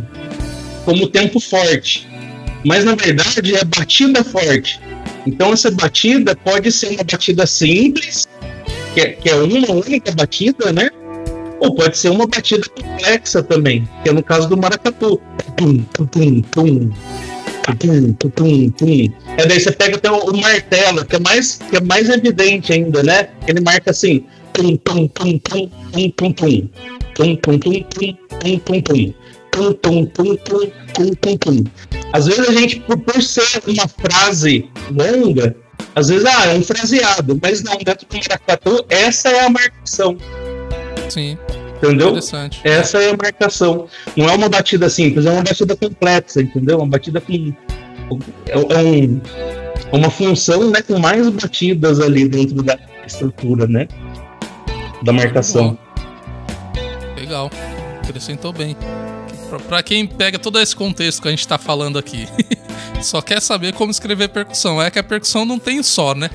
como tempo forte, mas na verdade é batida forte. Então essa batida pode ser uma batida simples, que é, que é uma única batida, né? Ou pode ser uma batida complexa também, que é no caso do maracatu. Tum, tum, tum, Tum, tum, tum. É daí você pega até o, martelo, que é mais, que é mais evidente ainda, né? Ele marca assim. Tum, tum, tum, tum, tum, tum, tum. Tum, tum, tum, tum, tum, tum. Tum, tum, tum, tum, tum, tum. Às vezes a gente, por, por ser uma frase longa, às vezes, ah, é um fraseado, mas não, dentro do maracatu, essa é a marcação. Sim. Entendeu? Essa é a marcação. Não é uma batida simples, é uma batida complexa, entendeu? Uma batida com. É, é um, é uma função né, com mais batidas ali dentro da estrutura, né? Da marcação. Legal. Acrescentou bem. Para quem pega todo esse contexto que a gente está falando aqui, só quer saber como escrever percussão. É que a percussão não tem só, né?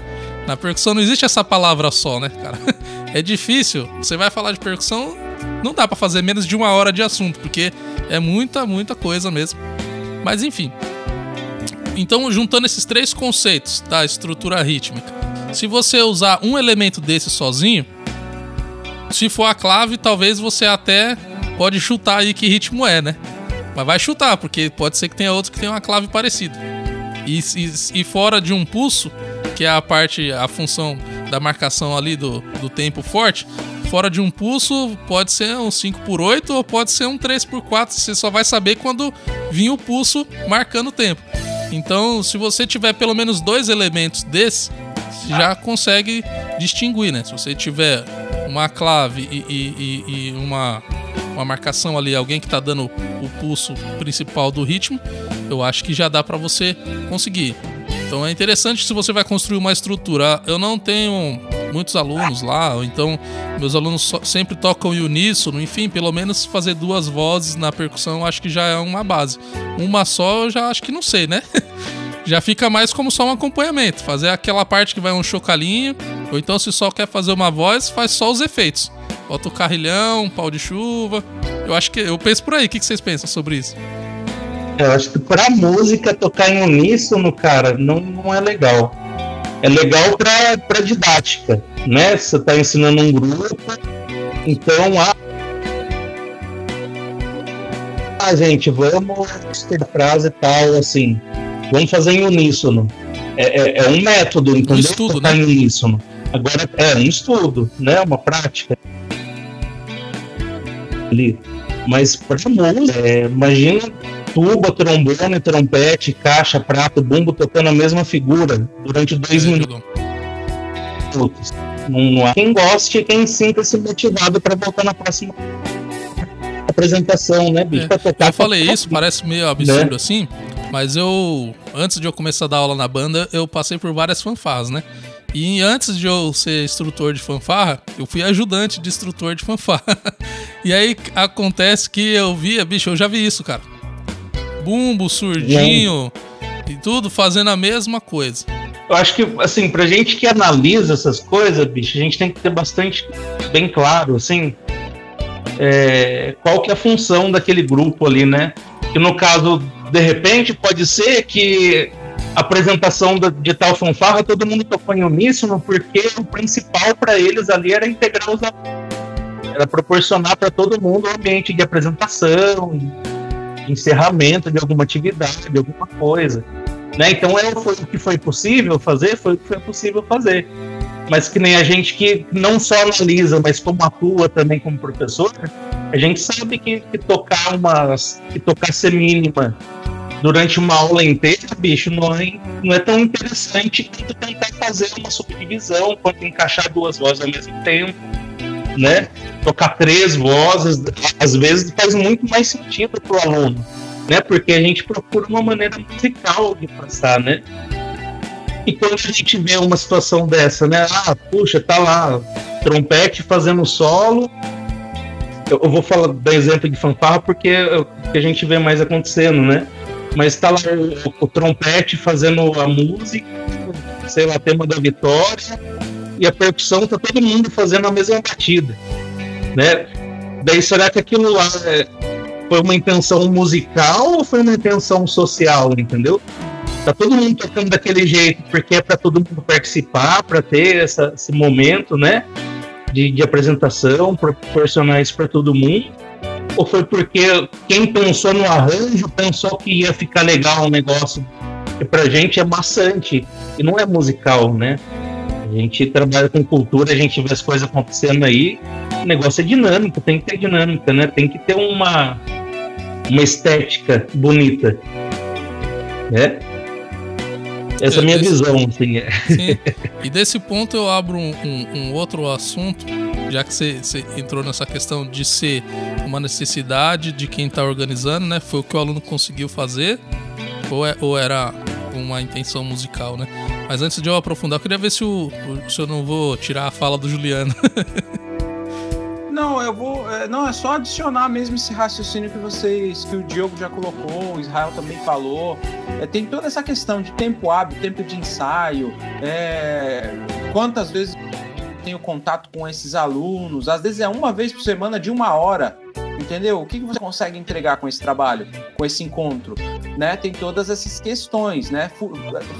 Na percussão não existe essa palavra só, né, cara? É difícil. Você vai falar de percussão, não dá para fazer menos de uma hora de assunto, porque é muita, muita coisa mesmo. Mas enfim. Então, juntando esses três conceitos da estrutura rítmica, se você usar um elemento desse sozinho, se for a clave, talvez você até pode chutar aí que ritmo é, né? Mas vai chutar, porque pode ser que tenha outro que tenha uma clave parecida. E, e, e fora de um pulso, que é a parte, a função da marcação ali do, do tempo forte, fora de um pulso, pode ser um 5 por 8 ou pode ser um 3 por 4 Você só vai saber quando vir o pulso marcando o tempo. Então, se você tiver pelo menos dois elementos desse, já consegue distinguir, né? Se você tiver uma clave e, e, e, e uma, uma marcação ali, alguém que está dando o pulso principal do ritmo, eu acho que já dá para você conseguir. Então é interessante se você vai construir uma estrutura. Eu não tenho muitos alunos lá, então meus alunos sempre tocam uníssono, enfim, pelo menos fazer duas vozes na percussão eu acho que já é uma base. Uma só eu já acho que não sei, né? já fica mais como só um acompanhamento, fazer aquela parte que vai um chocalinho, ou então se só quer fazer uma voz, faz só os efeitos. Bota o carrilhão, pau de chuva. Eu acho que eu penso por aí. O que vocês pensam sobre isso? Eu acho que pra música tocar em uníssono, cara, não, não é legal é legal para didática, né? Você está ensinando um grupo, então a ah, gente, vamos ter frase tal, assim, vamos fazer em uníssono. É, é, é um método, entendeu? Um estudo, né? em uníssono. Agora é um estudo, né? Uma prática. Ali. Mas para música, é, imagina tuba, trombone, trompete, caixa, prato, bumbo tocando a mesma figura durante dois minutos. Não, não há quem goste e quem sinta-se motivado para voltar na próxima apresentação, né, bicho? É, tocar, eu falei isso, parece meio absurdo né? assim, mas eu, antes de eu começar a dar aula na banda, eu passei por várias fanfarras, né? E antes de eu ser instrutor de fanfarra, eu fui ajudante de instrutor de fanfarra. e aí acontece que eu via, bicho, eu já vi isso, cara. Bumbo, surdinho e tudo fazendo a mesma coisa. Eu acho que, assim, pra gente que analisa essas coisas, bicho, a gente tem que ter bastante bem claro, assim, é, qual que é a função daquele grupo ali, né? Que no caso, de repente, pode ser que apresentação de tal fanfarra todo mundo tocou em uníssono, porque o principal para eles ali era integrar os era proporcionar para todo mundo um ambiente de apresentação, encerramento de alguma atividade, de alguma coisa. Né? Então é, foi o que foi possível fazer, foi o que foi possível fazer mas que nem a gente que não só analisa, mas como atua também como professor, a gente sabe que, que tocar umas. que tocar ser mínima durante uma aula inteira, bicho, não é, não é tão interessante quanto tentar fazer uma subdivisão, quanto encaixar duas vozes ao mesmo tempo, né? Tocar três vozes, às vezes faz muito mais sentido para o aluno, né? Porque a gente procura uma maneira musical de passar, né? E quando a gente vê uma situação dessa, né? Ah, puxa, tá lá, trompete fazendo solo. Eu, eu vou falar do exemplo de fanfarra porque é o que a gente vê mais acontecendo, né? Mas tá lá o, o trompete fazendo a música, sei lá, tema da vitória, e a percussão tá todo mundo fazendo a mesma batida, né? Daí será que aquilo lá é, foi uma intenção musical ou foi uma intenção social, entendeu? Tá todo mundo tocando daquele jeito porque é para todo mundo participar, para ter essa, esse momento, né? De, de apresentação, proporcionar isso para todo mundo. Ou foi porque quem pensou no arranjo pensou que ia ficar legal o negócio? Que pra gente é maçante e não é musical, né? A gente trabalha com cultura, a gente vê as coisas acontecendo aí. O negócio é dinâmico, tem que ter dinâmica, né? Tem que ter uma, uma estética bonita. Né? Essa é a minha desse, visão, assim. É. Sim. E desse ponto eu abro um, um, um outro assunto, já que você, entrou nessa questão de ser uma necessidade de quem está organizando, né? Foi o que o aluno conseguiu fazer, ou, é, ou era uma intenção musical, né? Mas antes de eu aprofundar, eu queria ver se, o, o, se eu não vou tirar a fala do Juliano. Não, eu vou. É, não, é só adicionar mesmo esse raciocínio que vocês, que o Diogo já colocou, o Israel também falou. É, tem toda essa questão de tempo hábil, tempo de ensaio. É, quantas vezes tenho contato com esses alunos? Às vezes é uma vez por semana de uma hora. Entendeu? O que você consegue entregar com esse trabalho, com esse encontro? Né? Tem todas essas questões, né?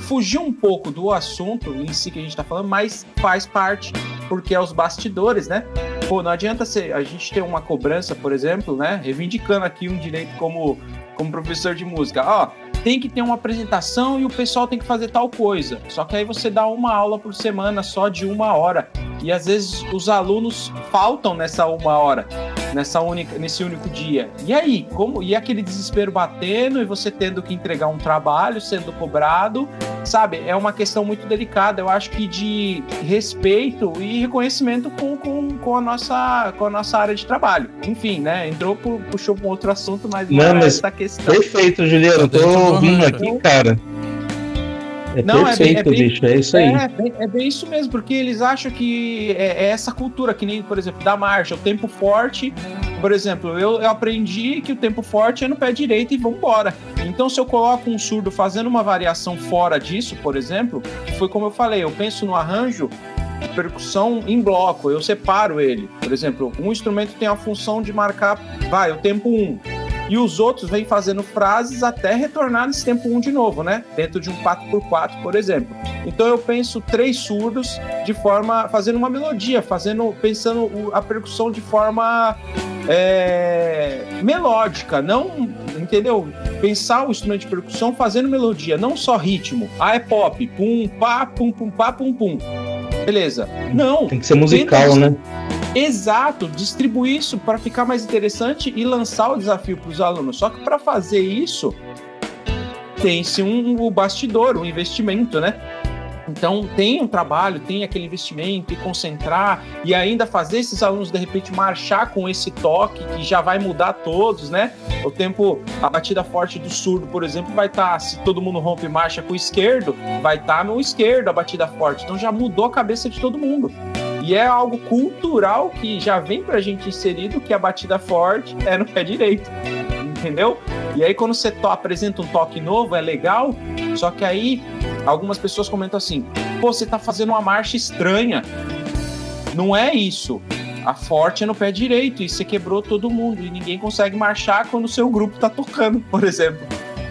Fugir um pouco do assunto em si que a gente está falando, mas faz parte, porque é os bastidores, né? Pô, não adianta ser, a gente ter uma cobrança, por exemplo, né? Reivindicando aqui um direito como, como professor de música. Ó, tem que ter uma apresentação e o pessoal tem que fazer tal coisa. Só que aí você dá uma aula por semana só de uma hora. E às vezes os alunos faltam nessa uma hora, nessa única, nesse único dia. E aí, como e aquele desespero batendo e você tendo que entregar um trabalho, sendo cobrado, sabe? É uma questão muito delicada. Eu acho que de respeito e reconhecimento com, com, com a nossa com a nossa área de trabalho. Enfim, né? Entrou puxou um outro assunto, mas não, mas essa questão. Perfeito, Juliano. Tô ouvindo aqui, cara. É não, perfeito, é bem, é bem, bicho, é isso aí. É, é, bem isso mesmo, porque eles acham que é, é, essa cultura, que nem, por exemplo, da marcha, o tempo forte. Por exemplo, eu, eu aprendi que o tempo forte é no pé direito e vambora. Então, se eu coloco um surdo fazendo uma variação fora disso, por exemplo, foi como eu falei, eu penso no arranjo percussão em bloco, eu separo ele. Por exemplo, um instrumento tem a função de marcar, vai, o tempo 1. Um e os outros vêm fazendo frases até retornar nesse tempo 1 de novo, né? Dentro de um 4x4, por exemplo. Então eu penso três surdos de forma. fazendo uma melodia, fazendo. pensando a percussão de forma é, melódica, não. Entendeu? Pensar o instrumento de percussão fazendo melodia, não só ritmo. Ah, é pop, pum, pá, pum, pum, pá, pum, pum. Beleza. Não. Tem que ser musical, né? Exato, distribuir isso para ficar mais interessante e lançar o desafio para os alunos. Só que para fazer isso, tem-se um, um bastidor, um investimento, né? Então tem um trabalho, tem aquele investimento e concentrar e ainda fazer esses alunos de repente marchar com esse toque que já vai mudar todos, né? O tempo, a batida forte do surdo, por exemplo, vai estar, tá, se todo mundo rompe marcha com o esquerdo, vai estar tá no esquerdo a batida forte. Então já mudou a cabeça de todo mundo. E é algo cultural que já vem pra gente inserido que a batida forte é no pé direito. Entendeu? E aí quando você apresenta um toque novo, é legal, só que aí algumas pessoas comentam assim: pô, você tá fazendo uma marcha estranha. Não é isso. A forte é no pé direito e você quebrou todo mundo e ninguém consegue marchar quando o seu grupo tá tocando, por exemplo.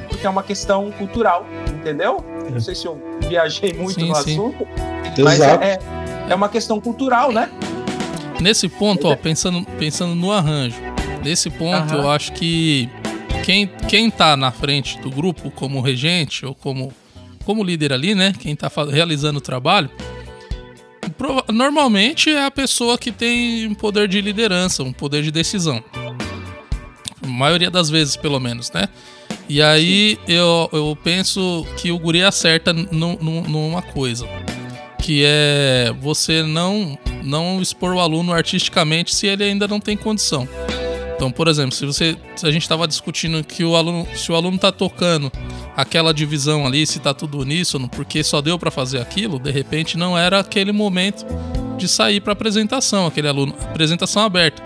Porque é uma questão cultural, entendeu? Não sei se eu viajei muito sim, no sim. assunto, mas é, é, é uma questão cultural, né? Nesse ponto, ó, pensando, pensando no arranjo, nesse ponto eu acho que quem, quem tá na frente do grupo como regente ou como como líder ali, né? Quem está realizando o trabalho, normalmente é a pessoa que tem um poder de liderança, um poder de decisão. A maioria das vezes, pelo menos, né? E aí eu, eu penso que o guri acerta numa coisa, que é você não, não expor o aluno artisticamente se ele ainda não tem condição. Então, por exemplo, se você se a gente estava discutindo que o aluno, se o aluno está tocando aquela divisão ali, se está tudo uníssono, porque só deu para fazer aquilo, de repente não era aquele momento de sair para apresentação, aquele aluno, apresentação aberta.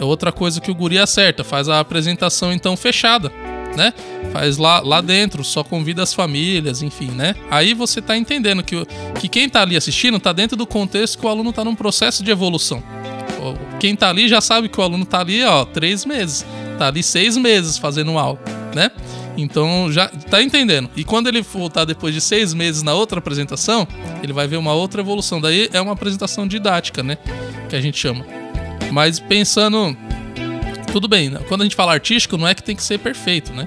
É outra coisa que o guri acerta, faz a apresentação então fechada, né? Faz lá, lá dentro, só convida as famílias, enfim, né? Aí você está entendendo que, que quem está ali assistindo está dentro do contexto que o aluno está num processo de evolução quem tá ali já sabe que o aluno tá ali, ó, três meses. Tá ali seis meses fazendo aula, né? Então já tá entendendo. E quando ele voltar depois de seis meses na outra apresentação, ele vai ver uma outra evolução. Daí é uma apresentação didática, né? Que a gente chama. Mas pensando. Tudo bem, né? quando a gente fala artístico, não é que tem que ser perfeito, né?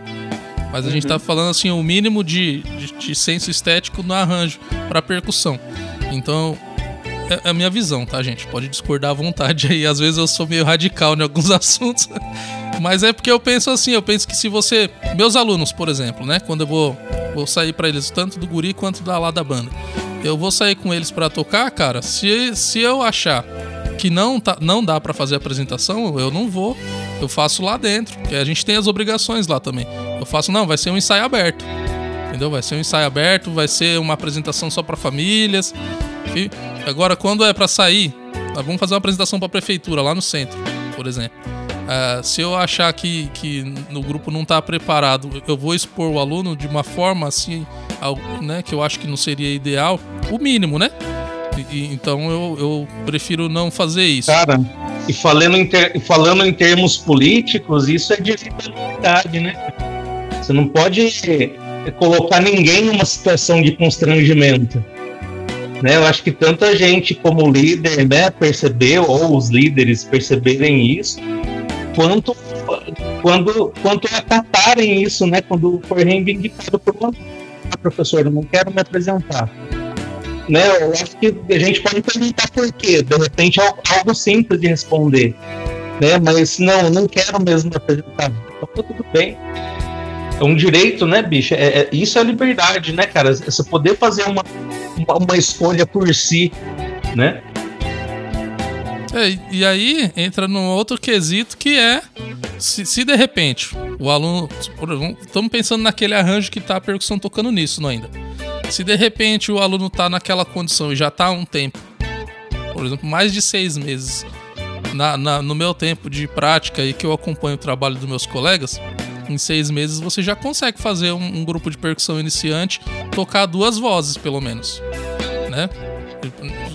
Mas a uhum. gente tá falando assim, o mínimo de, de, de senso estético no arranjo para percussão. Então, é, é a minha visão, tá, gente? Pode discordar à vontade aí. Às vezes eu sou meio radical em alguns assuntos. Mas é porque eu penso assim, eu penso que se você. Meus alunos, por exemplo, né? Quando eu vou, vou sair para eles, tanto do guri quanto da lá da banda. Eu vou sair com eles para tocar, cara. Se, se eu achar que não, tá, não dá para fazer a apresentação, eu não vou. Eu faço lá dentro. Porque a gente tem as obrigações lá também. Eu faço, não, vai ser um ensaio aberto. Entendeu? Vai ser um ensaio aberto, vai ser uma apresentação só para famílias. E agora, quando é para sair, vamos fazer uma apresentação para a prefeitura lá no centro, por exemplo. Uh, se eu achar que, que no grupo não está preparado, eu vou expor o aluno de uma forma assim, né, que eu acho que não seria ideal, o mínimo, né? E, então eu, eu prefiro não fazer isso. Cara, e falando em, ter, falando em termos políticos, isso é de né? Você não pode colocar ninguém numa situação de constrangimento. Né? Eu acho que tanta gente como líder né, percebeu, ou os líderes perceberem isso, quanto quando quanto acatarem isso, né, quando for reivindicado por uma ah, professor, eu não quero me apresentar. Né, eu acho que a gente pode perguntar por quê, de repente é algo simples de responder, né, mas não, não quero mesmo me apresentar. Então tá tudo bem é um direito, né, bicho? É, é, isso é liberdade, né, cara? Você poder fazer uma, uma, escolha por si, né? É, e aí entra num outro quesito que é se, se de repente o aluno. Estamos pensando naquele arranjo que tá a percussão tocando nisso não ainda. Se de repente o aluno tá naquela condição e já tá há um tempo, por exemplo, mais de seis meses, na, na, no meu tempo de prática e que eu acompanho o trabalho dos meus colegas, em seis meses você já consegue fazer um, um grupo de percussão iniciante tocar duas vozes, pelo menos. Né?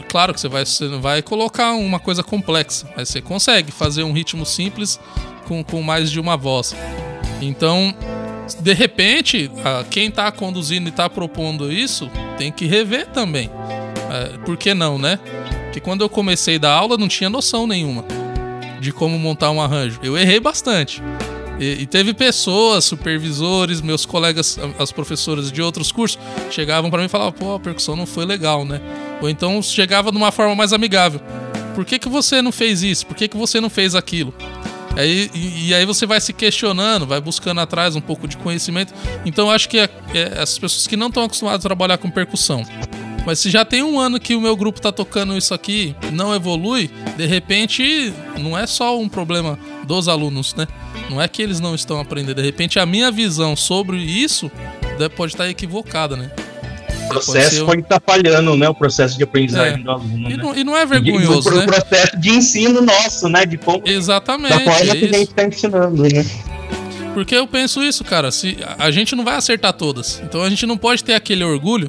Claro que você vai, você vai colocar uma coisa complexa, mas você consegue fazer um ritmo simples com, com mais de uma voz. Então, de repente, quem está conduzindo e está propondo isso tem que rever também. É, por que não, né? Porque quando eu comecei da aula não tinha noção nenhuma de como montar um arranjo. Eu errei bastante. E, e, teve pessoas, supervisores, meus colegas, as professoras de outros cursos, chegavam para mim e falavam: pô, a percussão não foi legal, né? Ou então chegava de uma forma mais amigável: por que, que você não fez isso? Por que, que você não fez aquilo? Aí, e, e, aí você vai se questionando, vai buscando atrás um pouco de conhecimento. Então eu acho que é, é, essas pessoas que não estão acostumadas a trabalhar com percussão Mas se já tem um ano que o meu grupo tá tocando isso aqui, não evolui, de repente não é só um problema dos alunos, né? Não é que eles não estão aprendendo, de repente a minha visão sobre isso pode estar equivocada, né? O processo pode estar falhando, né? O processo de aprendizagem é. do aluno. E, né? não, e não é vergonhoso, e, né? O processo de ensino nosso, né? De como, Exatamente. Da forma é que a gente está ensinando, né? Porque eu penso isso, cara. Se a gente não vai acertar todas, então a gente não pode ter aquele orgulho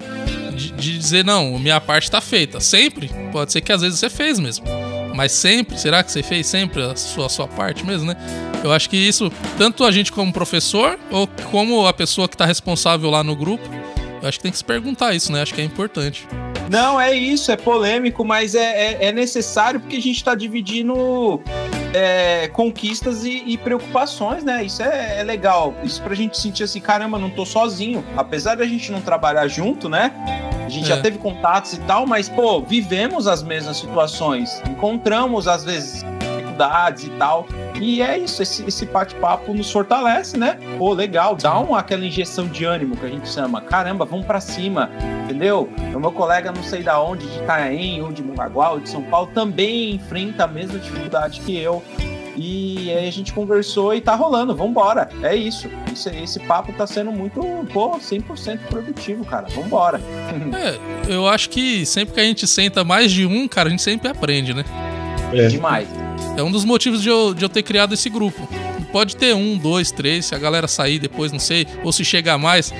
de, de dizer não, minha parte está feita. Sempre pode ser que às vezes você fez mesmo, mas sempre, será que você fez sempre a sua, a sua parte mesmo, né? Eu acho que isso, tanto a gente como professor, ou como a pessoa que está responsável lá no grupo, eu acho que tem que se perguntar isso, né? Acho que é importante. Não, é isso, é polêmico, mas é, é, é necessário porque a gente está dividindo é, conquistas e, e, preocupações, né? Isso é, é, legal. Isso pra gente sentir assim, caramba, não tô sozinho. Apesar da gente não trabalhar junto, né? A gente é. já teve contatos e tal, mas, pô, vivemos as mesmas situações. Encontramos, às vezes, dificuldades e tal. E é isso, esse, esse bate-papo nos fortalece, né? Pô, legal, dá um, aquela injeção de ânimo que a gente chama. Caramba, vamos para cima, entendeu? O meu colega, não sei da onde, de Itanhaém, ou de Mongaguá, ou de São Paulo, também enfrenta a mesma dificuldade que eu. E aí a gente conversou e tá rolando, vambora. É isso. Esse, esse papo tá sendo muito, pô, 100% produtivo, cara. Vambora. É, eu acho que sempre que a gente senta mais de um, cara, a gente sempre aprende, né? É. Demais. É um dos motivos de eu, de eu ter criado esse grupo. Pode ter um, dois, três, se a galera sair depois, não sei, ou se chegar mais.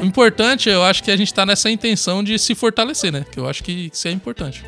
O importante, eu acho que a gente tá nessa intenção de se fortalecer, né? Que eu acho que isso é importante.